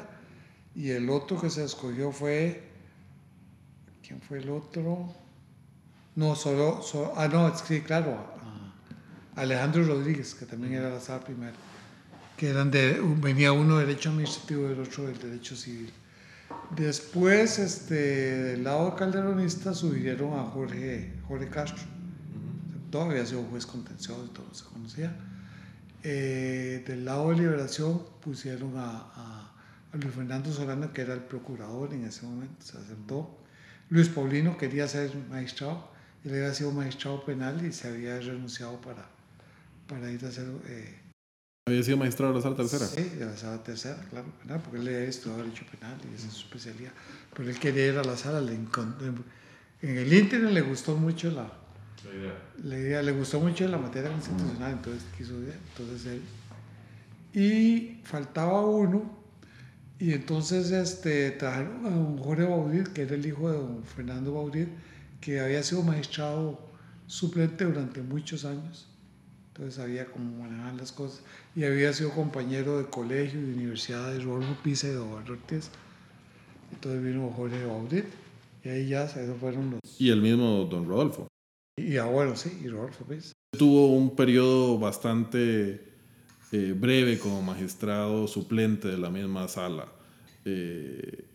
y el otro que se escogió fue, ¿quién fue el otro? No, solo, ah, no, sí, claro, Alejandro Rodríguez, que también era la sala primera, que eran de, venía uno de derecho administrativo y el otro del derecho civil. Después, este, del lado calderonista, subieron a Jorge, Jorge Castro. Todavía había sido juez contencioso, todo se conocía. Eh, del lado de liberación pusieron a, a, a, Luis Fernando Solano, que era el procurador en ese momento, se aceptó. Luis Paulino quería ser magistrado él había sido magistrado penal y se había renunciado para, para ir a hacer... Eh, ¿Había sido magistrado de la sala tercera? Sí, de la sala tercera, claro, penal, porque él había estudiado derecho penal y esa es su especialidad. Pero él quería ir a la sala, le en el internet le gustó mucho la, la idea. Le, gustó mucho la materia constitucional, entonces quiso ir, entonces él. Y faltaba uno, y entonces este, trajeron a don Jorge Baudit, que era el hijo de don Fernando Baudit, que había sido magistrado suplente durante muchos años, entonces sabía cómo manejar las cosas, y había sido compañero de colegio y de universidad de Rodolfo Pisa y de Ortiz. Entonces vino Jorge Baudit, y ahí ya se fueron los... Y el mismo don Rodolfo. Y, ah, bueno, sí, y Rodolfo Pisa. Tuvo un periodo bastante eh, breve como magistrado suplente de la misma sala. Eh,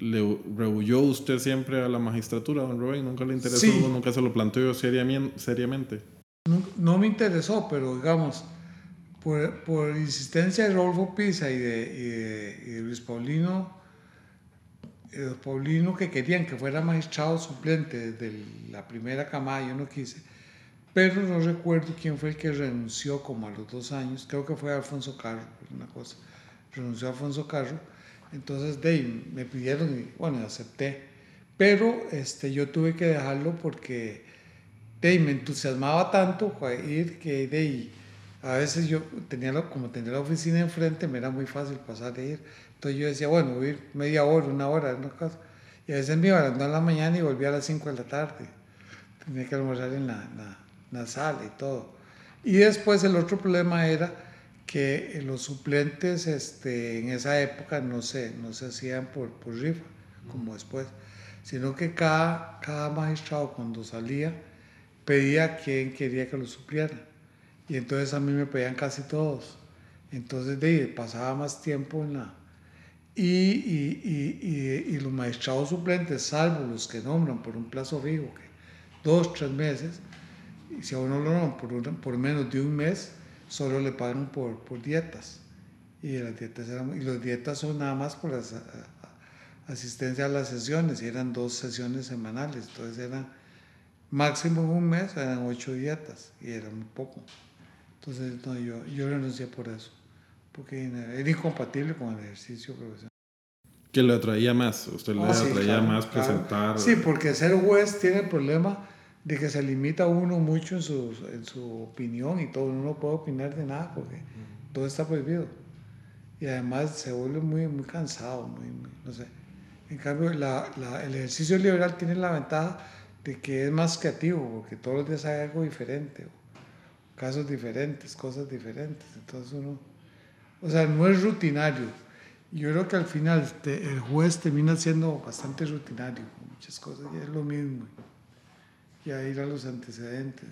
¿Le rehuyó usted siempre a la magistratura, don Rubén? ¿Nunca le interesó? ¿Nunca se lo planteó seriamente? No, me interesó, pero digamos, por, por insistencia de Rodolfo Pisa y de, y de, Luis Paulino, los Paulino que querían que fuera magistrado suplente desde la primera camada, yo no quise, pero no recuerdo quién fue el que renunció como a los dos años, creo que fue Alfonso Carro, una cosa, renunció Alfonso Carro, entonces de me pidieron y bueno, acepté, pero este, yo tuve que dejarlo porque de me entusiasmaba tanto ir que de a veces yo tenía como tenía la oficina enfrente me era muy fácil pasar de ir. Entonces yo decía bueno voy a ir media hora una hora una cosa y a veces me iba a las 9 de la mañana y volvía a las 5 de la tarde. Tenía que almorzar en la, la, sala y todo. Y después el otro problema era que los suplentes este, en esa época no se, no se hacían por, por rifa como después sino que cada, cada magistrado cuando salía pedía a quien quería que lo supliera. Y entonces a mí me pedían casi todos. Entonces de, pasaba más tiempo en la... Y, y, y, y, los magistrados suplentes, salvo los que nombran por un plazo fijo, que dos, tres meses, y si a uno lo nombran por, por menos de un mes, solo le pagan por, por dietas. Y, las dietas eran, y los dietas son nada más por la asistencia a las sesiones, y eran dos sesiones semanales, entonces eran máximo un mes eran ocho dietas y era muy poco. Entonces no, yo, yo renuncié por eso, porque era incompatible con el ejercicio profesional. ¿Qué le atraía más? ¿Usted le ah, atraía más presentar? Sí, porque ser juez tiene el problema de que se limita uno mucho en su, en su opinión y todo, uno no puede opinar de nada porque todo está prohibido. Y además se vuelve muy, muy cansado, muy, no sé. En cambio, la, la, el ejercicio liberal tiene la ventaja de que es más creativo, porque todos los días hay algo diferente, casos diferentes, cosas diferentes. Entonces uno, o sea, no es rutinario. Yo creo que al final el juez termina siendo bastante rutinario, muchas cosas, y es lo mismo. Ya ir a los antecedentes.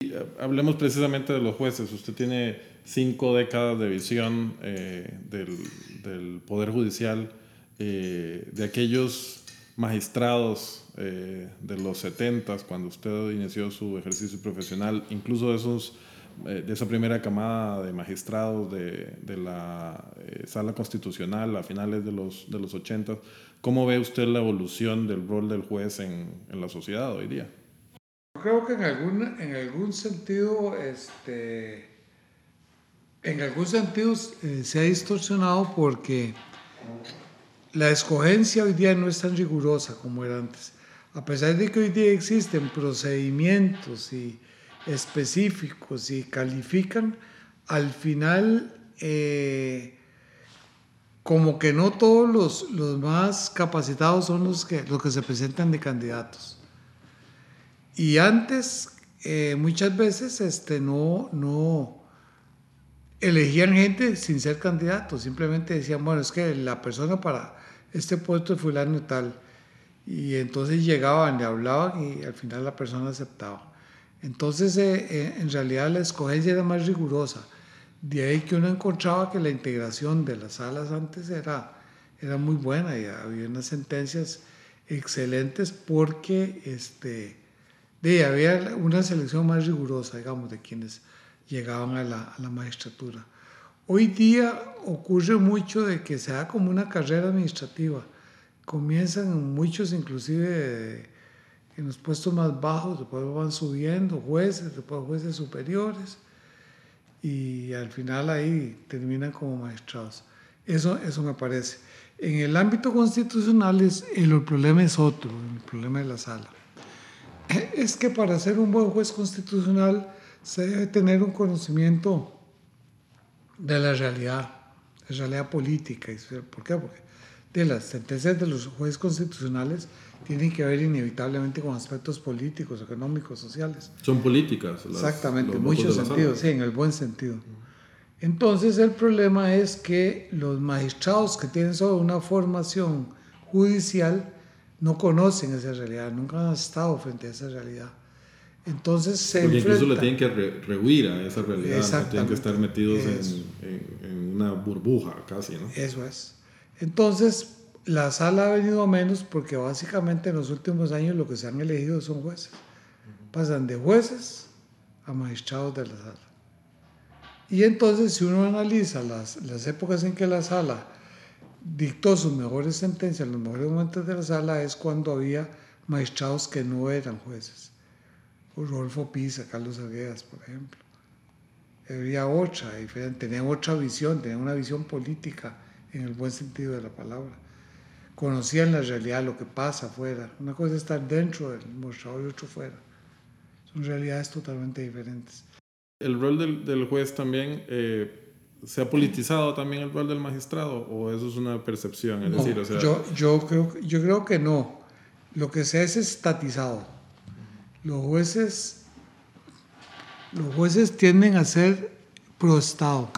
Eh, hablemos precisamente de los jueces. Usted tiene cinco décadas de visión eh, del, del, Poder Judicial, eh, de aquellos magistrados eh, de los 70 cuando usted inició su ejercicio profesional, incluso de, esos, de esa primera camada de magistrados de, de la sala constitucional a finales de los, de los 80, ¿cómo ve usted la evolución del rol del juez en, en la sociedad hoy día? Creo que en algún, en algún sentido, este, en algún sentido se ha distorsionado porque la escogencia hoy día no es tan rigurosa como era antes a pesar de que hoy día existen procedimientos y específicos y califican, al final eh, como que no todos los, los, más capacitados son los que, los que se presentan de candidatos. Y antes, eh, muchas veces este, no, no elegían gente sin ser candidatos, simplemente decían, bueno, es que la persona para este puesto es fulano tal y entonces llegaban, le hablaban y al final la persona aceptaba. Entonces, eh, eh, en realidad la escogencia era más rigurosa. De ahí que uno encontraba que la integración de las salas antes era, era muy buena y había unas sentencias excelentes porque este, de, había una selección más rigurosa, digamos, de quienes llegaban a la, a la magistratura. Hoy día ocurre mucho de que se da como una carrera administrativa comienzan muchos inclusive en los puestos más bajos, después van subiendo jueces, después jueces superiores y al final ahí terminan como magistrados. Eso, eso me parece. En el ámbito constitucional es, el problema es otro, el problema de la sala. Es que para ser un buen juez constitucional se debe tener un conocimiento de la realidad, la realidad política. ¿Por qué? Porque de las sentencias de los jueces constitucionales tienen que ver inevitablemente con aspectos políticos, económicos, sociales. Son políticas. Exactamente, en muchos sentidos, sí, en el buen sentido. Entonces el problema es que los magistrados que tienen solo una formación judicial no conocen esa realidad, nunca han estado frente a esa realidad. Entonces se Porque incluso le tienen que rehuir a esa realidad, tienen que estar metidos en, en, una burbuja casi, ¿no? Eso es. Entonces, la sala ha venido a menos porque básicamente en los últimos años lo que se han elegido son jueces. Pasan de jueces a magistrados de la sala. Y entonces, si uno analiza las, las épocas en que la sala dictó sus mejores sentencias, los mejores momentos de la sala, es cuando había magistrados que no eran jueces. Rodolfo Pisa, Carlos Arguedas, por ejemplo. Había otra, diferente, tenían otra visión, tenían una visión política en el buen sentido de la palabra. Conocían la realidad, lo que pasa afuera. Una cosa es estar dentro del mostrador y otro fuera. Son realidades totalmente diferentes. ¿El rol del, del juez también eh, se ha politizado también el rol del magistrado o eso es una percepción? Es decir, o sea, yo, yo, creo, yo creo que no. Lo que se es estatizado. Los jueces, los jueces tienden a ser pro Estado.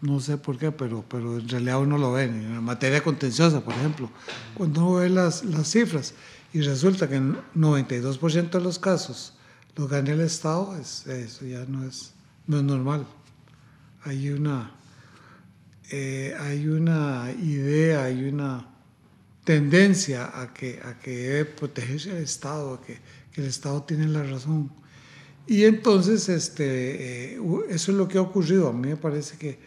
No sé por qué, pero, pero en realidad uno lo ve. En materia contenciosa, por ejemplo, cuando uno ve las, las cifras y resulta que en 92% de los casos lo gana el Estado, es, eso ya no es, no es normal. Hay una, eh, hay una idea, hay una tendencia a que, a que debe protegerse el Estado, a que, el Estado tiene la razón. Y entonces este, eh, eso es lo que ha ocurrido. A mí me parece que,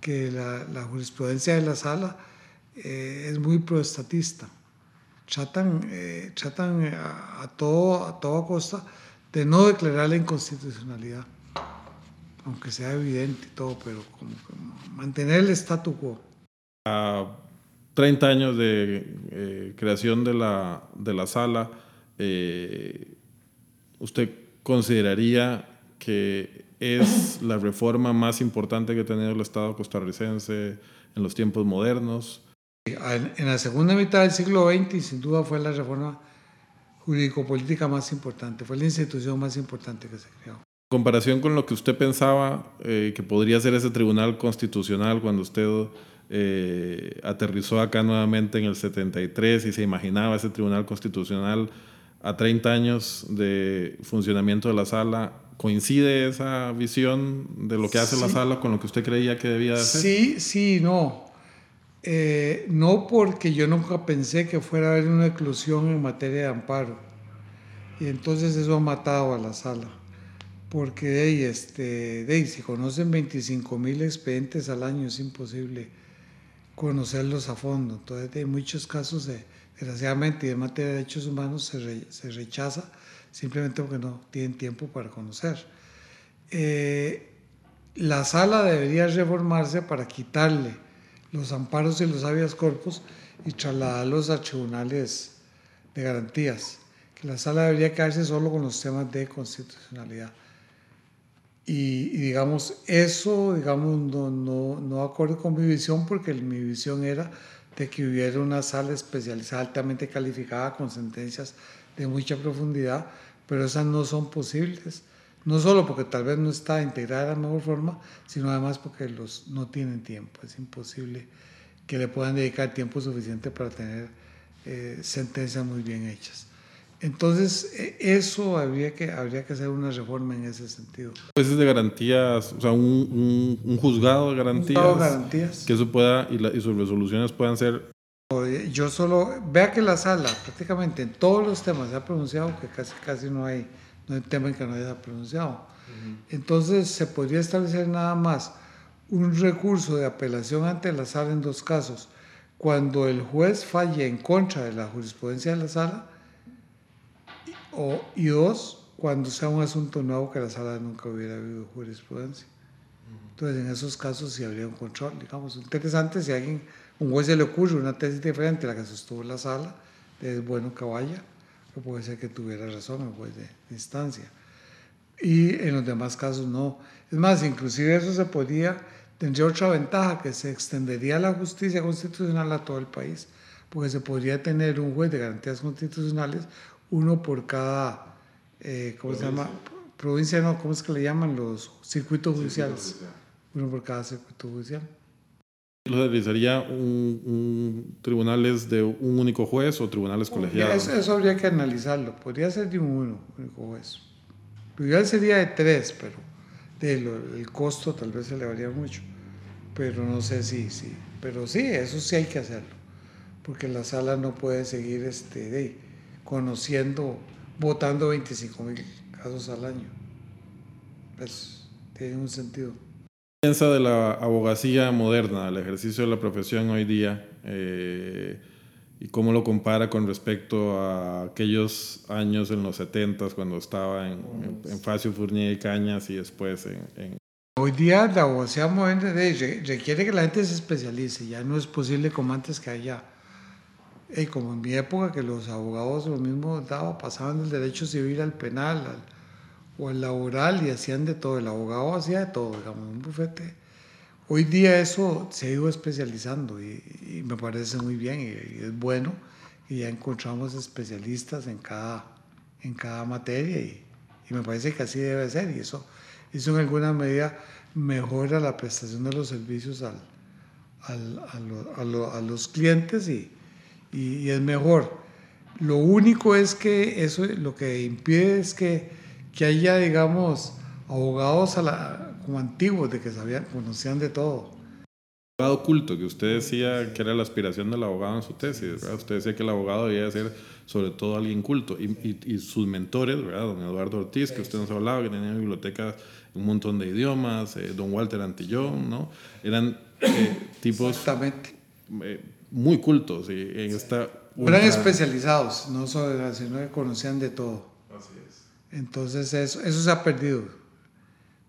que la, la jurisprudencia de la sala eh, es muy proestatista. Tratan, eh, tratan a, a, todo, a toda costa de no declarar la inconstitucionalidad, aunque sea evidente y todo, pero como, como mantener el statu quo. A 30 años de eh, creación de la, de la sala, eh, ¿usted consideraría que es la reforma más importante que ha tenido el Estado costarricense en los tiempos modernos? En la segunda mitad del siglo XX, sin duda, fue la reforma jurídico-política más importante, fue la institución más importante que se creó. En comparación con lo que usted pensaba eh, que podría ser ese tribunal constitucional cuando usted eh, aterrizó acá nuevamente en el 73 y se imaginaba ese tribunal constitucional a 30 años de funcionamiento de la sala, ¿coincide esa visión de lo que hace sí. la sala con lo que usted creía que debía hacer? Sí, sí, no. Eh, no porque yo nunca pensé que fuera a haber una eclosión en materia de amparo. Y entonces eso ha matado a la sala. Porque de este, si conocen 25 mil expedientes al año es imposible conocerlos a fondo. Entonces hay muchos casos, de, desgraciadamente, en materia de derechos humanos se, rechaza simplemente porque no tienen tiempo para conocer. Eh, la sala debería reformarse para quitarle los amparos y los habeas corpus y trasladarlos a tribunales de garantías. Que la sala debería quedarse solo con los temas de constitucionalidad. Y, digamos, eso digamos, no, no, no acorde con mi visión porque mi visión era de que hubiera una sala especializada altamente calificada con sentencias de mucha profundidad, pero esas no son posibles. No solo porque tal vez no está integrada de la mejor forma, sino además porque los no tienen tiempo. Es imposible que le puedan dedicar tiempo suficiente para tener eh, sentencias muy bien hechas. Entonces, eso habría que, habría que hacer una reforma en ese sentido. Jueces de garantías, o sea, un, un, un juzgado de garantías. Un juzgado de garantías. Que eso pueda, y, la, y sus resoluciones puedan ser yo solo, vea que la sala prácticamente en todos los temas se ha pronunciado que casi, casi no hay no hay tema en que no haya pronunciado. Uh -huh. Entonces se podría establecer nada más un recurso de apelación ante la sala en dos casos. Cuando el juez falle en contra de la jurisprudencia de la sala o, y dos, cuando sea un asunto nuevo que la sala nunca hubiera habido jurisprudencia. Entonces, en esos casos sí habría un control, digamos. Interesante si a alguien, un juez se le ocurre una tesis diferente a la que sostuvo la sala, es bueno que vaya, que puede ser que tuviera razón el juez de, de instancia. Y en los demás casos no. Es más, inclusive eso se podría, tendría otra ventaja, que se extendería la justicia constitucional a todo el país, porque se podría tener un juez de garantías constitucionales, uno por cada, eh, ¿cómo provincia. se llama? Provincia, no, ¿cómo es que le llaman? Los circuitos judiciales. Circuito uno por cada circuito judicial. ¿Lo realizaría un, un, tribunales de un único juez o tribunales colegiados? Eso, eso, habría que analizarlo. Podría ser de un uno, único juez. Lo ideal sería de tres, pero de lo, el costo tal vez se elevaría mucho. Pero no sé si, sí. Pero sí, eso sí hay que hacerlo. Porque la sala no puede seguir este, de, conociendo, votando 25 mil casos al año. Pues tiene un sentido. piensa de la abogacía moderna, el ejercicio de la profesión hoy día? Eh, ¿Y cómo lo compara con respecto a aquellos años en los 70 cuando estaba en, en, Facio Fournier y Cañas y después en, Hoy día la abogacía moderna requiere que la gente se especialice, ya no es posible como antes que haya, y como en mi época que los abogados lo mismo daba, pasaban del derecho civil al penal o al laboral y hacían de todo, el abogado hacía de todo, digamos, un bufete. Hoy día eso se ha ido especializando y, me parece muy bien y, es bueno y ya encontramos especialistas en cada, en cada materia y, me parece que así debe ser y eso, eso en alguna medida mejora la prestación de los servicios al, a, los clientes y, y, es mejor. Lo único es que eso lo que impide es que, que haya, digamos, abogados a la, como antiguos, de que sabían, conocían de todo. Abogado oculto, que usted decía que era la aspiración del abogado en su tesis, ¿verdad? Usted decía que el abogado debía ser sobre todo alguien culto. Y, y, sus mentores, ¿verdad? Don Eduardo Ortiz, que usted nos hablaba, que tenía biblioteca un montón de idiomas, eh, don Walter Antillón, ¿no? Eran eh, tipos Exactamente. Eh, muy cultos. Y en esta Eran especializados, no solo, sino que conocían de todo. Así es. Entonces eso, eso se ha perdido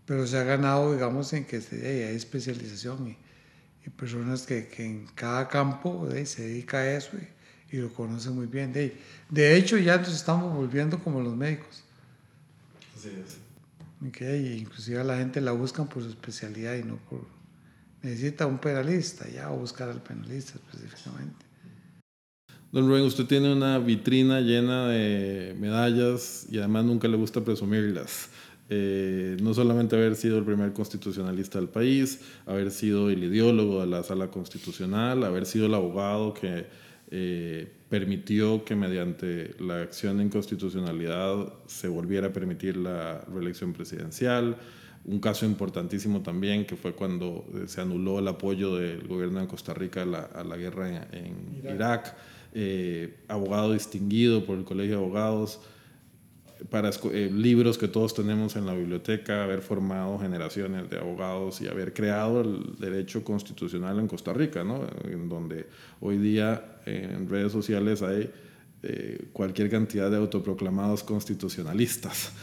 pero se ha ganado, digamos, en que hay especialización y, personas que, que, en cada campo se dedica a eso y, lo conocen muy bien. De, de, hecho, ya nos estamos volviendo como los médicos. Así es. Okay, inclusive a la gente la buscan por su especialidad y no por... Necesita un penalista, ya, o buscar al penalista específicamente. Don Rubén, usted tiene una vitrina llena de medallas y además nunca le gusta presumirlas. Eh, no solamente haber sido el primer constitucionalista del país, haber sido el ideólogo de la sala constitucional, haber sido el abogado que eh, permitió que mediante la acción de inconstitucionalidad se volviera a permitir la reelección presidencial. Un caso importantísimo también que fue cuando eh, se anuló el apoyo del gobierno de Costa Rica a la, guerra en, Irak. abogado distinguido por el Colegio de Abogados para eh, libros que todos tenemos en la biblioteca, haber formado generaciones de abogados y haber creado el derecho constitucional en Costa Rica, ¿no? en donde hoy día en redes sociales hay eh, cualquier cantidad de autoproclamados constitucionalistas.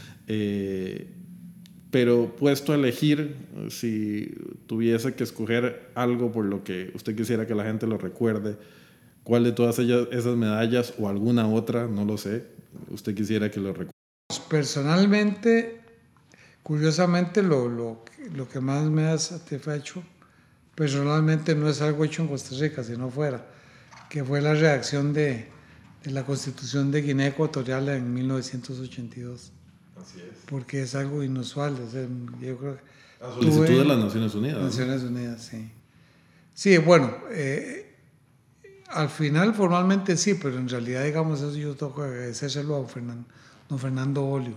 Eh, pero puesto a elegir, si tuviese que escoger algo por lo que usted quisiera que la gente lo recuerde, ¿cuál de todas ellas, esas medallas o alguna otra, no lo sé, usted quisiera que lo recuerde? Personalmente, curiosamente, lo, lo, lo, que más me ha satisfecho, personalmente no es algo hecho en Costa Rica, sino fuera, que fue la reacción de, de la Constitución de Guinea Ecuatorial en 1982. Así es. Porque es algo inusual. yo creo a solicitud de las Naciones Unidas. Naciones Unidas, sí. Sí, bueno, eh, al final formalmente sí, pero en realidad, digamos, eso yo tengo que agradecérselo a Fernando don Fernando Bolio.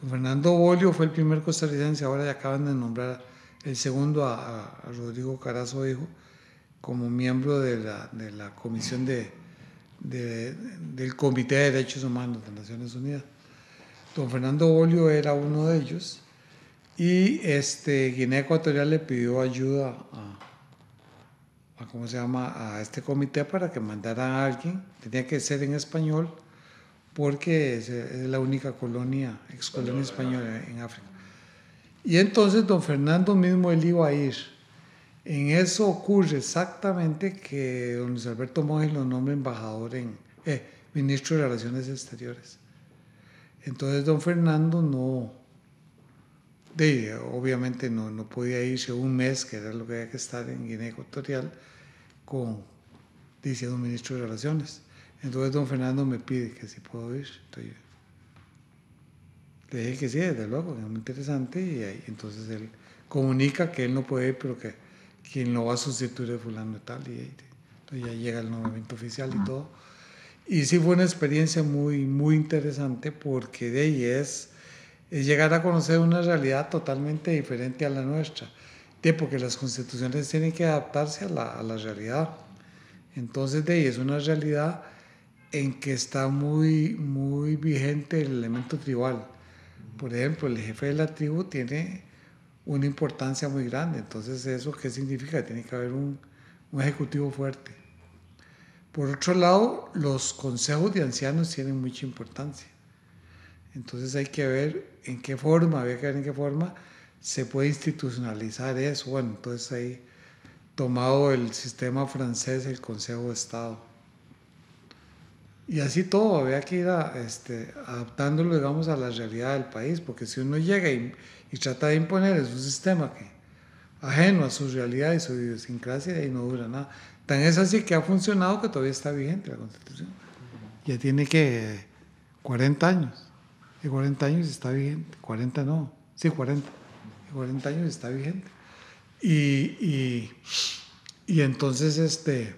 Don Fernando Bolio fue el primer costarricense, ahora ya acaban de nombrar el segundo a, Rodrigo Carazo Hijo como miembro de la, de la comisión de, del Comité de Derechos Humanos de Naciones Unidas. Don Fernando Bolio era uno de ellos y este, Guinea Ecuatorial le pidió ayuda a, a, ¿cómo se llama? a este comité para que mandara a alguien, tenía que ser en español, porque es, la única colonia, ex colonia española en África. Y entonces don Fernando mismo él iba a ir. En eso ocurre exactamente que don Luis Alberto Monge lo nombra embajador en, eh, ministro de Relaciones Exteriores. Entonces don Fernando no, de, obviamente no, no podía irse un mes, que era lo que había que estar en Guinea Ecuatorial, con, diciendo ministro de Relaciones. Entonces don Fernando me pide que si puedo ir. Entonces, le dije que sí, desde luego, es muy interesante. Y entonces él comunica que él no puede ir, pero que quien lo va a sustituir es fulano y tal. Y entonces ya llega el nombramiento oficial y todo. Y sí fue una experiencia muy, muy interesante porque de ahí es, es llegar a conocer una realidad totalmente diferente a la nuestra. De porque las constituciones tienen que adaptarse a la, a la realidad. Entonces de ahí es una realidad en que está muy, muy vigente el elemento tribal. Por ejemplo, el jefe de la tribu tiene una importancia muy grande. Entonces, ¿eso qué significa? Tiene que haber un, un ejecutivo fuerte. Por otro lado, los consejos de ancianos tienen mucha importancia. Entonces hay que ver en qué forma, había que ver en qué forma se puede institucionalizar eso. Bueno, entonces ahí tomado el sistema francés, el Consejo de Estado. Y así todo, había que ir este, adaptándolo, digamos, a la realidad del país, porque si uno llega y, y trata de imponer es un sistema que ajeno a su realidad y su idiosincrasia, y no dura nada. Tan es así que ha funcionado que todavía está vigente la Constitución. Ya tiene que 40 años. Y 40 años está vigente. 40 no. Sí, 40. Y 40 años está vigente. Y, y, y entonces este,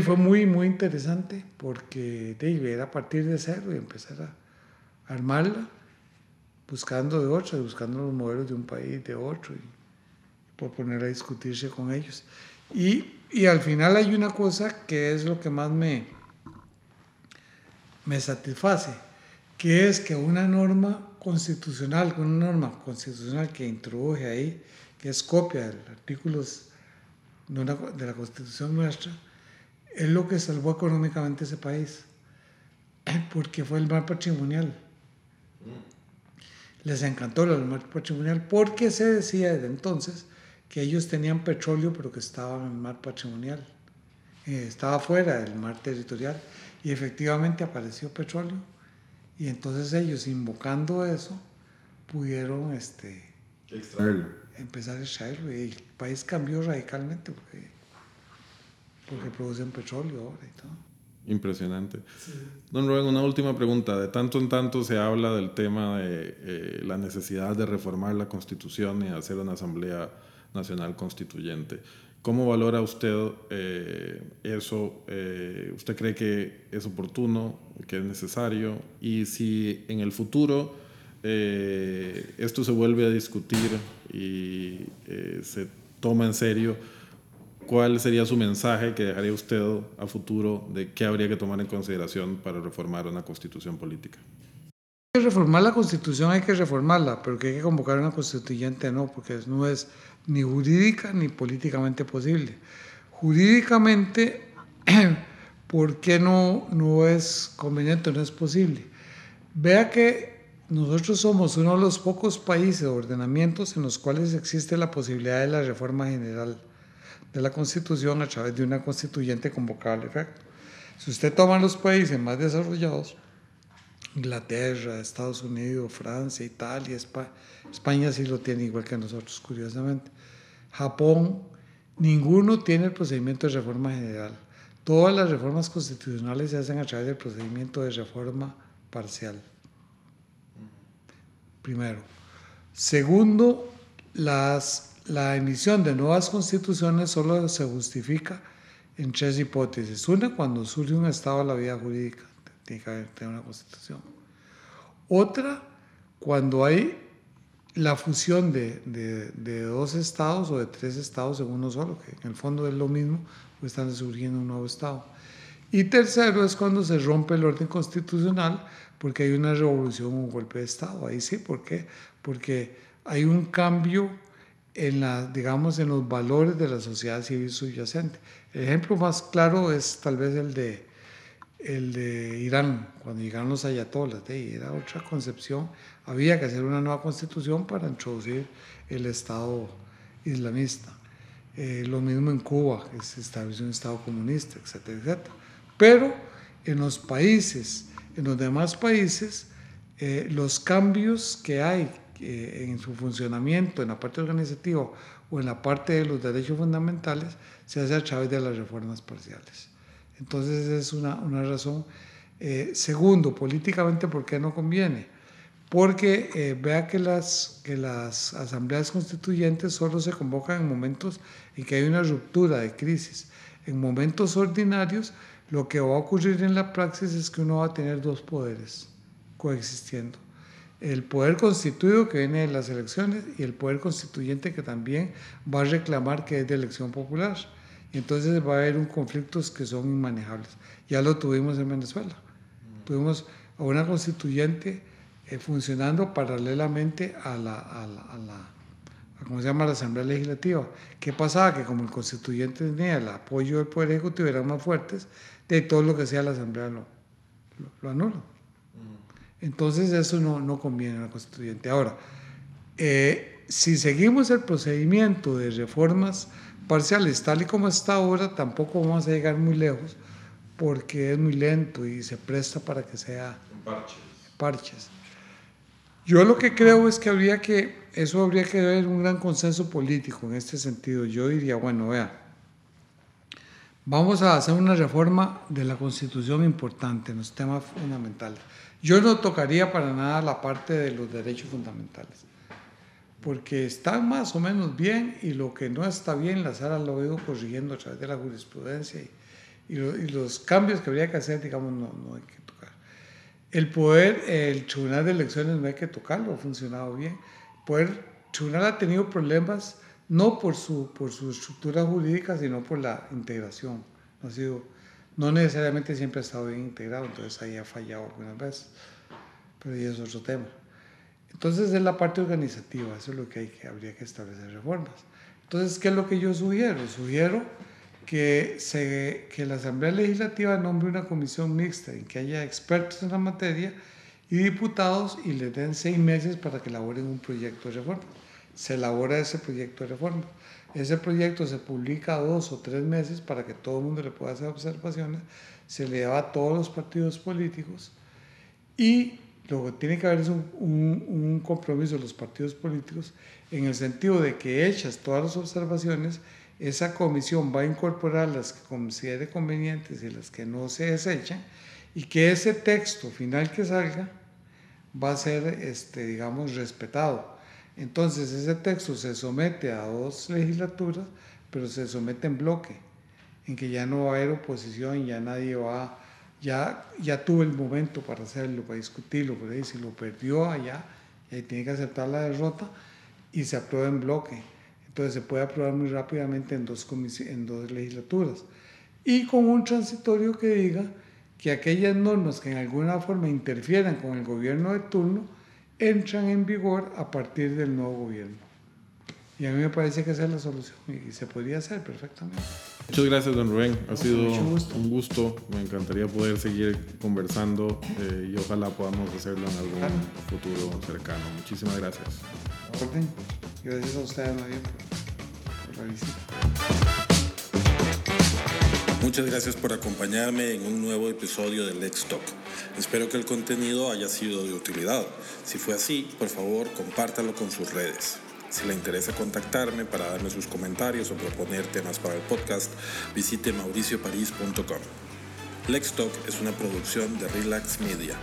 fue muy, muy interesante porque de, era a partir de cero y empezar a armarla, buscando de otro, buscando los modelos de un país, de otro, y por poner a discutirse con ellos. Y, y al final hay una cosa que es lo que más me, me satisface, que es que una norma constitucional, una norma constitucional que introduje ahí, que es copia del artículo de la constitución nuestra, es lo que salvó económicamente ese país, porque fue el mar patrimonial. Les encantó el mar patrimonial porque se decía desde entonces que ellos tenían petróleo pero que estaba en el mar patrimonial, eh, estaba fuera del mar territorial y efectivamente apareció petróleo y entonces ellos invocando eso pudieron este, empezar a extraerlo y el país cambió radicalmente porque, porque producen petróleo ahora y todo. Impresionante. Don Rubén, una última pregunta. De tanto en tanto se habla del tema de eh, la necesidad de reformar la constitución y hacer una asamblea Nacional Constituyente. ¿Cómo valora usted eh, eso? Eh, ¿Usted cree que es oportuno, que es necesario? Y si en el futuro eh, esto se vuelve a discutir y se toma en serio, ¿cuál sería su mensaje que dejaría usted a futuro de qué habría que tomar en consideración para reformar una constitución política? que reformar la constitución, hay que reformarla, pero que hay que convocar una constituyente no, porque no es ni jurídica ni políticamente posible. Jurídicamente, ¿por qué no, no es conveniente, no es posible? Vea que nosotros somos uno de los pocos países o ordenamientos en los cuales existe la posibilidad de la reforma general de la Constitución a través de una constituyente convocada al efecto. Si usted toma los países más desarrollados, Inglaterra, Estados Unidos, Francia, Italia, España, España sí lo tiene igual que nosotros, curiosamente. Japón, ninguno tiene el procedimiento de reforma general. Todas las reformas constitucionales se hacen a través del procedimiento de reforma parcial. Primero. Segundo, las, la emisión de nuevas constituciones solo se justifica en tres hipótesis. Una, cuando surge un estado de la vida jurídica, tiene que haber una constitución. Otra, cuando hay la fusión de, de, dos estados o de tres estados en uno solo, que en el fondo es lo mismo, pues están surgiendo un nuevo estado. Y tercero es cuando se rompe el orden constitucional porque hay una revolución un golpe de estado. Ahí sí, ¿por qué? Porque hay un cambio en, la, digamos, en los valores de la sociedad civil subyacente. El ejemplo más claro es tal vez el de, el de Irán, cuando llegaron los ayatolas, era otra concepción había que hacer una nueva constitución para introducir el Estado islamista. Eh, lo mismo en Cuba, que se estableció un Estado comunista, etcétera, etcétera. Pero en los países, en los demás países, eh, los cambios que hay eh, en su funcionamiento, en la parte organizativa o en la parte de los derechos fundamentales, se hace a través de las reformas parciales. Entonces es una, una razón. segundo, políticamente, ¿por qué no conviene? porque eh, vea que las, que las asambleas constituyentes solo se convocan en momentos en que hay una ruptura de crisis. En momentos ordinarios, lo que va a ocurrir en la praxis es que uno va a tener dos poderes coexistiendo. El poder constituido que viene de las elecciones y el poder constituyente que también va a reclamar que es de elección popular. Entonces va a haber un conflictos que son inmanejables. Ya lo tuvimos en Venezuela. Tuvimos a una constituyente eh, funcionando paralelamente a la, a, la, como se llama la Asamblea Legislativa. ¿Qué pasaba? Que como el constituyente tenía el apoyo del Poder Ejecutivo, eran más fuertes, de todo lo que sea la Asamblea lo, lo, anula. Entonces eso no, no conviene al constituyente. Ahora, eh, si seguimos el procedimiento de reformas parciales tal y como está ahora, tampoco vamos a llegar muy lejos porque es muy lento y se presta para que sea parches. parches. Yo lo que creo es que habría que, eso habría que haber un gran consenso político en este sentido. Yo diría, bueno, vea, vamos a hacer una reforma de la Constitución importante en los temas fundamentales. Yo no tocaría para nada la parte de los derechos fundamentales, porque están más o menos bien y lo que no está bien, la Sara lo ha ido corrigiendo a través de la jurisprudencia y, y, los cambios que habría que hacer, digamos, no, no hay que el poder, el Tribunal de Elecciones no hay que tocarlo, ha funcionado bien. El poder, Tribunal ha tenido problemas no por su, por su estructura jurídica, sino por la integración. No, ha sido, no necesariamente siempre ha estado bien integrado, entonces ahí ha fallado algunas veces. Pero ya es otro tema. Entonces es la parte organizativa, eso es lo que, hay que habría que establecer reformas. Entonces, ¿qué es lo que yo sugiero? Sugiero que, se, que la Asamblea Legislativa nombre una comisión mixta en que haya expertos en la materia y diputados y les den seis meses para que elaboren un proyecto de reforma. Se elabora ese proyecto de reforma. Ese proyecto se publica dos o tres meses para que todo el mundo le pueda hacer observaciones. Se le da a todos los partidos políticos y lo que tiene que haber un compromiso de los partidos políticos en el sentido de que hechas todas las observaciones, esa comisión va a incorporar las que considere convenientes y las que no se desechan y que ese texto final que salga va a ser, este, digamos, respetado. Entonces ese texto se somete a dos legislaturas, pero se somete en bloque, en que ya no va a haber oposición, ya nadie va, ya, ya tuvo el momento para hacerlo, para discutirlo, por ahí si lo perdió allá, y ahí tiene que aceptar la derrota y se aprueba en bloque. Entonces se puede aprobar muy rápidamente en dos, en dos legislaturas. Y con un transitorio que diga que aquellas normas que en alguna forma interfieran con el gobierno de turno entran en vigor a partir del nuevo gobierno. Y a mí me parece que esa es la solución y se podría hacer perfectamente. Muchas gracias, don Rubén. Ha sido un gusto. Me encantaría poder seguir conversando eh, y ojalá podamos hacerlo en algún futuro cercano. Muchísimas gracias. Orden. Gracias a ustedes, María, por la visita. Muchas gracias por acompañarme en un nuevo episodio de Let's Talk. Espero que el contenido haya sido de utilidad. Si fue así, por favor, compártalo con sus redes. Si le interesa contactarme para darme sus comentarios o proponer temas para el podcast, visite mauricioparis.com. Lex Talk es una producción de Relax Media.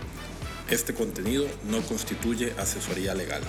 Este contenido no constituye asesoría legal.